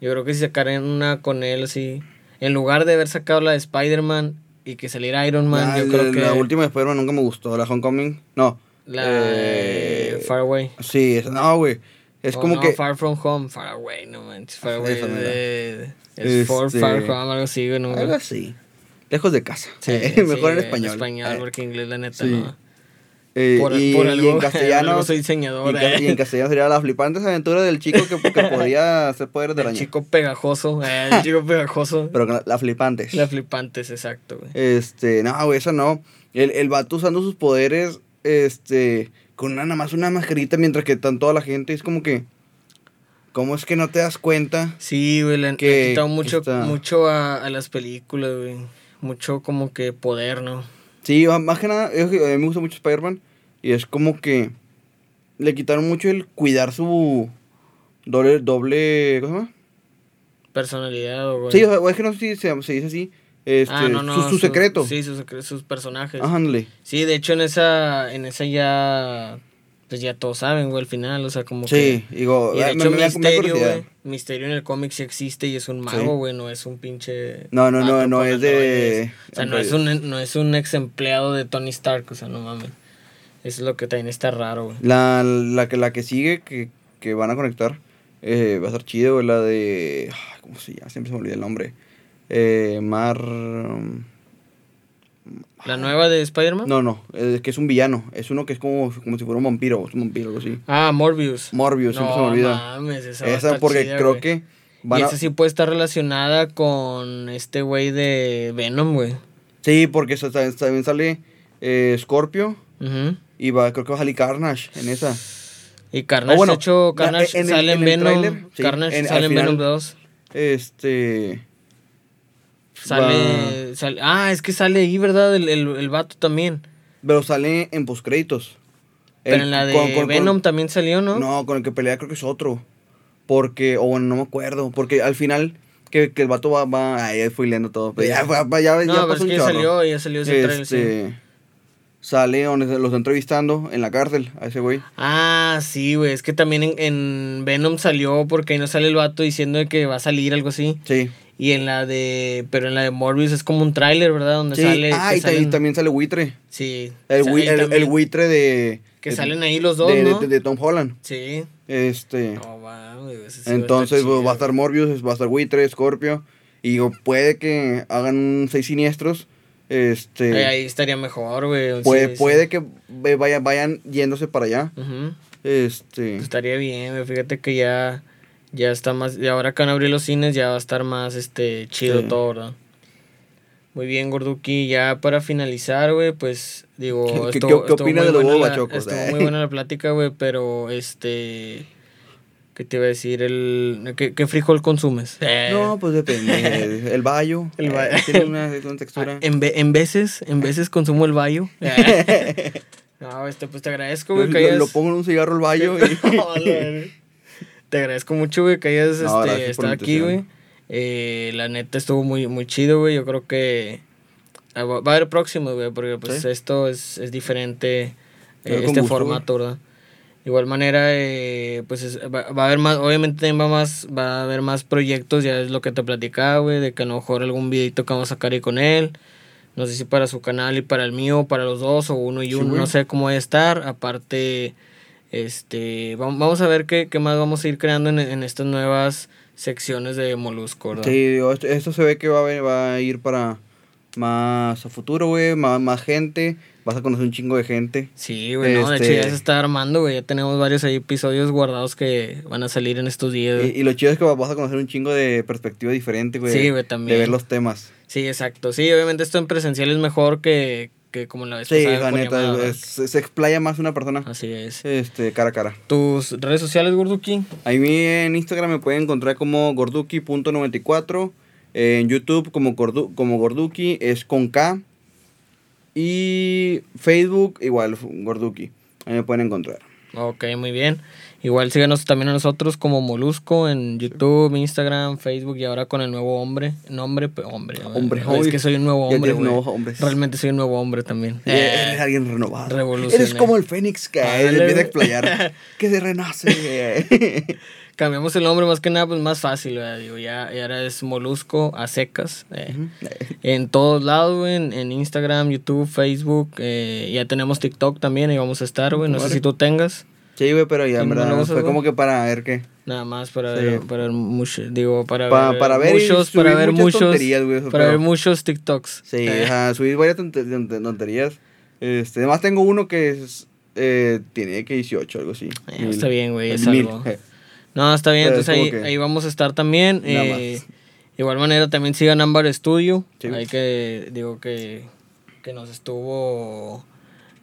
[SPEAKER 1] yo creo que si sacaran una con él así, en lugar de haber sacado la de Spider-Man y que saliera Iron Man, yo
[SPEAKER 2] la,
[SPEAKER 1] creo que...
[SPEAKER 2] la última de Spider-Man nunca me gustó. La Homecoming. No.
[SPEAKER 1] La
[SPEAKER 2] Eh,
[SPEAKER 1] Far Away.
[SPEAKER 2] Sí, esa- no, güey. Es
[SPEAKER 1] Oh,
[SPEAKER 2] como
[SPEAKER 1] no,
[SPEAKER 2] que.
[SPEAKER 1] Far From Home, Far Away, no manches. Far
[SPEAKER 2] Ah,
[SPEAKER 1] Away es de. Es For
[SPEAKER 2] Este-
[SPEAKER 1] Far From, algo así, güey. No,
[SPEAKER 2] Algo así. Lejos de casa.
[SPEAKER 1] Sí,
[SPEAKER 2] Mejor
[SPEAKER 1] sí,
[SPEAKER 2] en español.
[SPEAKER 1] español,
[SPEAKER 2] Eh,
[SPEAKER 1] porque inglés, la neta, no.
[SPEAKER 2] Eh,
[SPEAKER 1] Por,
[SPEAKER 2] y,
[SPEAKER 1] por
[SPEAKER 2] y en castellano.
[SPEAKER 1] soy
[SPEAKER 2] y,
[SPEAKER 1] diseñador,
[SPEAKER 2] ca-
[SPEAKER 1] eh.
[SPEAKER 2] y en castellano sería las flipantes aventuras del chico que, que podía hacer poderes de
[SPEAKER 1] El
[SPEAKER 2] araña.
[SPEAKER 1] chico pegajoso, eh, el chico pegajoso.
[SPEAKER 2] Pero con la- las flipantes.
[SPEAKER 1] Las flipantes, exacto, güey.
[SPEAKER 2] Este, no, güey, eso no. El, el vato usando sus poderes, este, con una, nada más una mascarita mientras que están toda la gente. Es como que, ¿cómo es que no te das cuenta?
[SPEAKER 1] Sí, güey, le han, le
[SPEAKER 2] Que
[SPEAKER 1] han quitado mucho,
[SPEAKER 2] está-
[SPEAKER 1] mucho a, a las películas, güey. Mucho como que poder, ¿no?
[SPEAKER 2] Sí, más que nada, es que a mí me gusta mucho Spider-Man y es como que le quitaron mucho el cuidar su doble, doble, ¿cómo se llama?
[SPEAKER 1] Personalidad, o.
[SPEAKER 2] Sí, o sea, es que no sé si se, se dice así, este,
[SPEAKER 1] Ah, no, no,
[SPEAKER 2] su, su secreto.
[SPEAKER 1] Sí, sus, secre- sus personajes.
[SPEAKER 2] Ándale.
[SPEAKER 1] Sí, de hecho en esa, en esa ya, pues ya todos saben, güey, al final, o sea, como
[SPEAKER 2] Sí,
[SPEAKER 1] que...
[SPEAKER 2] digo,
[SPEAKER 1] Y de hecho
[SPEAKER 2] me-
[SPEAKER 1] Misterio, güey, Misterio en el cómic sí existe y es un mago, güey, no es un pinche...
[SPEAKER 2] No, no, no,
[SPEAKER 1] vato
[SPEAKER 2] no es de-.
[SPEAKER 1] O sea, no es, un, no es un ex empleado de Tony Stark, o sea, no mames. Eso es lo que también está raro, güey.
[SPEAKER 2] La, la, que, la que sigue, que, que van a conectar, eh, va a estar chido, güey, la de... ay, ¿Cómo se llama? Siempre se me olvida el nombre. Eh, Mar...
[SPEAKER 1] ¿La nueva de Spider-Man?
[SPEAKER 2] No, no, es que es un villano. Es uno que es como, como si fuera un vampiro, un vampiro, algo así.
[SPEAKER 1] Ah, Morbius.
[SPEAKER 2] Morbius, siempre
[SPEAKER 1] no,
[SPEAKER 2] se me olvida.
[SPEAKER 1] mames, esa,
[SPEAKER 2] Esa porque
[SPEAKER 1] chida,
[SPEAKER 2] creo que
[SPEAKER 1] Y
[SPEAKER 2] van a...
[SPEAKER 1] esa sí puede estar relacionada con este güey de Venom, güey.
[SPEAKER 2] Sí, porque también sale eh, Scorpio y va, creo que va a salir Carnage en esa.
[SPEAKER 1] Y Carnage,
[SPEAKER 2] Oh, bueno,
[SPEAKER 1] de hecho, Carnage
[SPEAKER 2] en el-
[SPEAKER 1] sale en,
[SPEAKER 2] en
[SPEAKER 1] Venom.
[SPEAKER 2] tráiler, sí,
[SPEAKER 1] Carnage
[SPEAKER 2] en- al
[SPEAKER 1] sale en Venom 2.
[SPEAKER 2] Este...
[SPEAKER 1] Sale, sale- Ah, es que sale ahí, ¿verdad? El, el, el vato también.
[SPEAKER 2] Pero sale en postcréditos.
[SPEAKER 1] Pero
[SPEAKER 2] El-
[SPEAKER 1] en la de
[SPEAKER 2] con- con-
[SPEAKER 1] Venom
[SPEAKER 2] con-
[SPEAKER 1] también salió, ¿no?
[SPEAKER 2] No, con el que pelea creo que es otro. Porque, o bueno, no me acuerdo. Porque al final, que, que el vato va, va, ahí fui leyendo todo. Pero ya, ya, ya,
[SPEAKER 1] No,
[SPEAKER 2] ya pasó
[SPEAKER 1] es que ya salió, ya salió ese trailer, sí.
[SPEAKER 2] Este, Sale donde los está entrevistando en la cárcel a ese güey.
[SPEAKER 1] Ah, sí, güey. Es que también en, en Venom salió porque ahí no sale el vato diciendo que va a salir algo así.
[SPEAKER 2] Sí.
[SPEAKER 1] Y en la de. Pero en la de Morbius es como un tráiler, ¿verdad? Donde
[SPEAKER 2] Sí.
[SPEAKER 1] sale.
[SPEAKER 2] ah, y,
[SPEAKER 1] salen-
[SPEAKER 2] también sale buitre.
[SPEAKER 1] Sí.
[SPEAKER 2] El,
[SPEAKER 1] ahí
[SPEAKER 2] el, el buitre de.
[SPEAKER 1] Que
[SPEAKER 2] de-
[SPEAKER 1] salen ahí los dos,
[SPEAKER 2] de,
[SPEAKER 1] ¿no?
[SPEAKER 2] de, de Tom Holland.
[SPEAKER 1] Sí.
[SPEAKER 2] Este.
[SPEAKER 1] No, sí va a
[SPEAKER 2] entonces pues,
[SPEAKER 1] chido.
[SPEAKER 2] va a estar Morbius, va a estar buitre, Scorpio. Y digo, puede que hagan un seis siniestros. Este.
[SPEAKER 1] Ahí, ahí estaría mejor, güey.
[SPEAKER 2] puede,
[SPEAKER 1] sí, sí.
[SPEAKER 2] puede que vaya- vayan yéndose para allá. Este.
[SPEAKER 1] Estaría bien, güey. Fíjate que ya, ya está más. Y ahora que van a abrir los cines, ya va a estar más este chido
[SPEAKER 2] Sí.
[SPEAKER 1] todo, ¿verdad? Muy bien, Gorduki. Ya para finalizar, güey, pues digo.
[SPEAKER 2] ¿Qué- qué-
[SPEAKER 1] estuvo-
[SPEAKER 2] qué- qué opinas de huevos
[SPEAKER 1] la-
[SPEAKER 2] bachocos?
[SPEAKER 1] Estuvo
[SPEAKER 2] Eh.
[SPEAKER 1] muy buena la plática, güey, pero este. ¿Qué te iba a decir? El, ¿qué, qué frijol consumes? Eh,
[SPEAKER 2] No, pues depende. El bayo.
[SPEAKER 1] El
[SPEAKER 2] eh,
[SPEAKER 1] bayo.
[SPEAKER 2] tiene una, una textura.
[SPEAKER 1] En, ve- en veces, en veces consumo el bayo. no, este, pues te agradezco, güey,
[SPEAKER 2] Lo, lo pongo en un cigarro el bayo y.
[SPEAKER 1] Te agradezco mucho, güey, que hayas
[SPEAKER 2] No,
[SPEAKER 1] este, estado aquí, güey. Eh, la neta estuvo muy, muy chido, güey. Yo creo que ah, va a haber próximos, güey, porque pues
[SPEAKER 2] Sí.
[SPEAKER 1] esto es, es diferente, eh, este
[SPEAKER 2] gusto,
[SPEAKER 1] formato, ¿verdad? De igual manera, eh, pues es- va, va a haber más, obviamente también va, más, va a haber más proyectos, ya es lo que te platicaba, güey, de que a lo mejor algún videito que vamos a sacar ahí con él. No sé si para su canal y para el mío, para los dos, o uno y uno,
[SPEAKER 2] güey.
[SPEAKER 1] no sé cómo va a estar. Aparte, este, vam- vamos a ver qué, qué más vamos a ir creando en, en estas nuevas secciones de Molusco, ¿verdad?
[SPEAKER 2] Sí, digo, esto, esto se ve que va a, ver- va a ir para más a futuro, güey. Más, más gente. Vas a conocer un chingo de gente.
[SPEAKER 1] Sí, güey, no, de hecho
[SPEAKER 2] Este-
[SPEAKER 1] ya se está armando, güey, ya tenemos varios ahí episodios guardados que van a salir en estos días.
[SPEAKER 2] Y, y lo chido es que vas a conocer un chingo de perspectiva diferente, güey.
[SPEAKER 1] Sí, güey,
[SPEAKER 2] De
[SPEAKER 1] también.
[SPEAKER 2] ver los temas.
[SPEAKER 1] Sí, exacto. Sí, obviamente esto en presencial es mejor que, que como la vez
[SPEAKER 2] Sí,
[SPEAKER 1] pasada
[SPEAKER 2] la neta, es- se, se explaya más una persona.
[SPEAKER 1] Así es.
[SPEAKER 2] Este, cara a cara.
[SPEAKER 1] ¿Tus redes sociales, Gorduki?
[SPEAKER 2] A mí en Instagram me pueden encontrar como gorduki.94. En YouTube como, Gordu- como Gorduki es con K. Y Facebook igual, Gorduki. Ahí me pueden encontrar.
[SPEAKER 1] Ok, muy bien. Igual síganos también a nosotros como Molusco en YouTube, Instagram, Facebook y ahora con el nuevo hombre. Nombre, pe- hombre.
[SPEAKER 2] Hombre,
[SPEAKER 1] es que soy un nuevo
[SPEAKER 2] ya
[SPEAKER 1] hombre,
[SPEAKER 2] nuevos.
[SPEAKER 1] Realmente soy un nuevo hombre también.
[SPEAKER 2] Eh, Eres alguien renovado.
[SPEAKER 1] revolucioné.
[SPEAKER 2] Eres como el Fénix que
[SPEAKER 1] Ándale,
[SPEAKER 2] empieza a explayar. que se renace.
[SPEAKER 1] Cambiamos el nombre más que nada, pues más fácil. Digo, ya, y ahora es Molusco a secas. eh. En todos lados, güey, en, en Instagram, YouTube, Facebook. eh, ya tenemos TikTok también y vamos a estar, güey. No sé si tú tengas.
[SPEAKER 2] Sí, güey, pero ya,
[SPEAKER 1] ¿Y
[SPEAKER 2] en
[SPEAKER 1] no
[SPEAKER 2] verdad,
[SPEAKER 1] usas,
[SPEAKER 2] fue como que para ver qué.
[SPEAKER 1] Nada más para
[SPEAKER 2] Sí.
[SPEAKER 1] ver, para ver mucho, digo, para
[SPEAKER 2] Pa-
[SPEAKER 1] ver,
[SPEAKER 2] para ver
[SPEAKER 1] muchos, para ver muchos,
[SPEAKER 2] güey,
[SPEAKER 1] para
[SPEAKER 2] pero-
[SPEAKER 1] ver muchos TikToks.
[SPEAKER 2] Sí,
[SPEAKER 1] Eh,
[SPEAKER 2] ajá, subí varias tonte- tonte- tonterías. Este, además tengo uno que es, eh, tiene que 18, algo así.
[SPEAKER 1] Eh,
[SPEAKER 2] Mil.
[SPEAKER 1] está bien, güey, es
[SPEAKER 2] Mil.
[SPEAKER 1] algo.
[SPEAKER 2] Eh,
[SPEAKER 1] No, está bien,
[SPEAKER 2] Pero
[SPEAKER 1] entonces
[SPEAKER 2] es
[SPEAKER 1] ahí,
[SPEAKER 2] que-
[SPEAKER 1] ahí vamos a estar también.
[SPEAKER 2] Nada
[SPEAKER 1] eh, igual manera también sigan Ámbar Studio.
[SPEAKER 2] Sí.
[SPEAKER 1] Hay que, digo que, que nos estuvo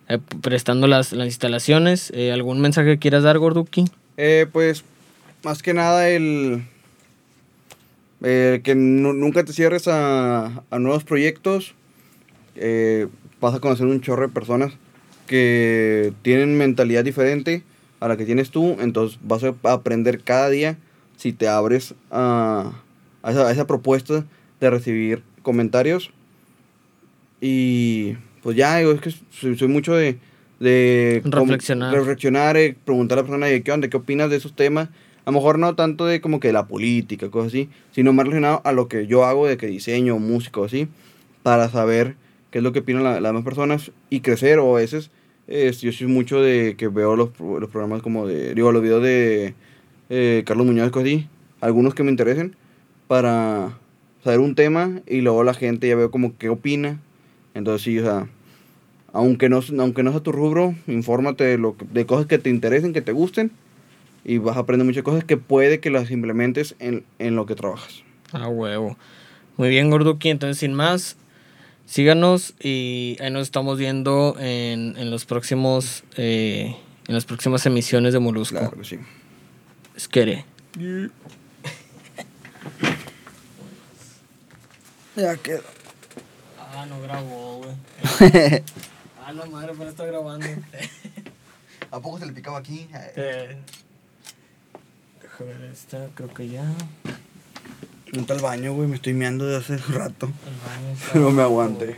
[SPEAKER 1] eh, prestando las, las instalaciones. Eh, ¿Algún mensaje que quieras dar, Gorduki?
[SPEAKER 2] Eh, pues, más que nada el... que nu- nunca te cierres a, a nuevos proyectos. Vas a conocer un chorro de personas que tienen mentalidad diferente a la que tienes tú. Entonces vas a aprender cada día si te abres a, a esa, a esa propuesta de recibir comentarios. Y pues ya, yo es que soy, soy mucho de... de
[SPEAKER 1] Reflexionar.
[SPEAKER 2] reflexionar, eh, preguntar a la persona de qué onda, qué opinas de esos temas. A lo mejor no tanto de como que la política, cosas así, sino más relacionado a lo que yo hago, de que diseño, música o así, para saber qué es lo que opinan la- las demás personas y crecer. O a veces, eh, yo soy mucho de que veo los, los programas como de, digo, los videos de eh, Carlos Muñoz, cosas así, algunos que me interesen, para saber un tema y luego la gente ya veo como qué opina. Entonces sí, o sea, aunque no, aunque no sea tu rubro, infórmate de, lo, que- de cosas que te interesen, que te gusten, y vas a aprender muchas cosas que puede que las implementes en, en lo que trabajas.
[SPEAKER 1] A huevo. Muy bien, Gorduki. Entonces, sin más, síganos y ahí nos estamos viendo en, en los próximos eh, en las próximas emisiones de Molusco.
[SPEAKER 2] Claro que sí.
[SPEAKER 1] Esquere.
[SPEAKER 2] Ya quedó.
[SPEAKER 1] Ah, no grabó, güey. ah, la madre, pero está grabando.
[SPEAKER 2] ¿A poco se le picaba aquí?
[SPEAKER 1] Eh, Déjame ver esta, creo que ya.
[SPEAKER 2] Entra al baño, güey, me estoy meando de hace rato.
[SPEAKER 1] El baño está
[SPEAKER 2] No me
[SPEAKER 1] abajo.
[SPEAKER 2] aguante.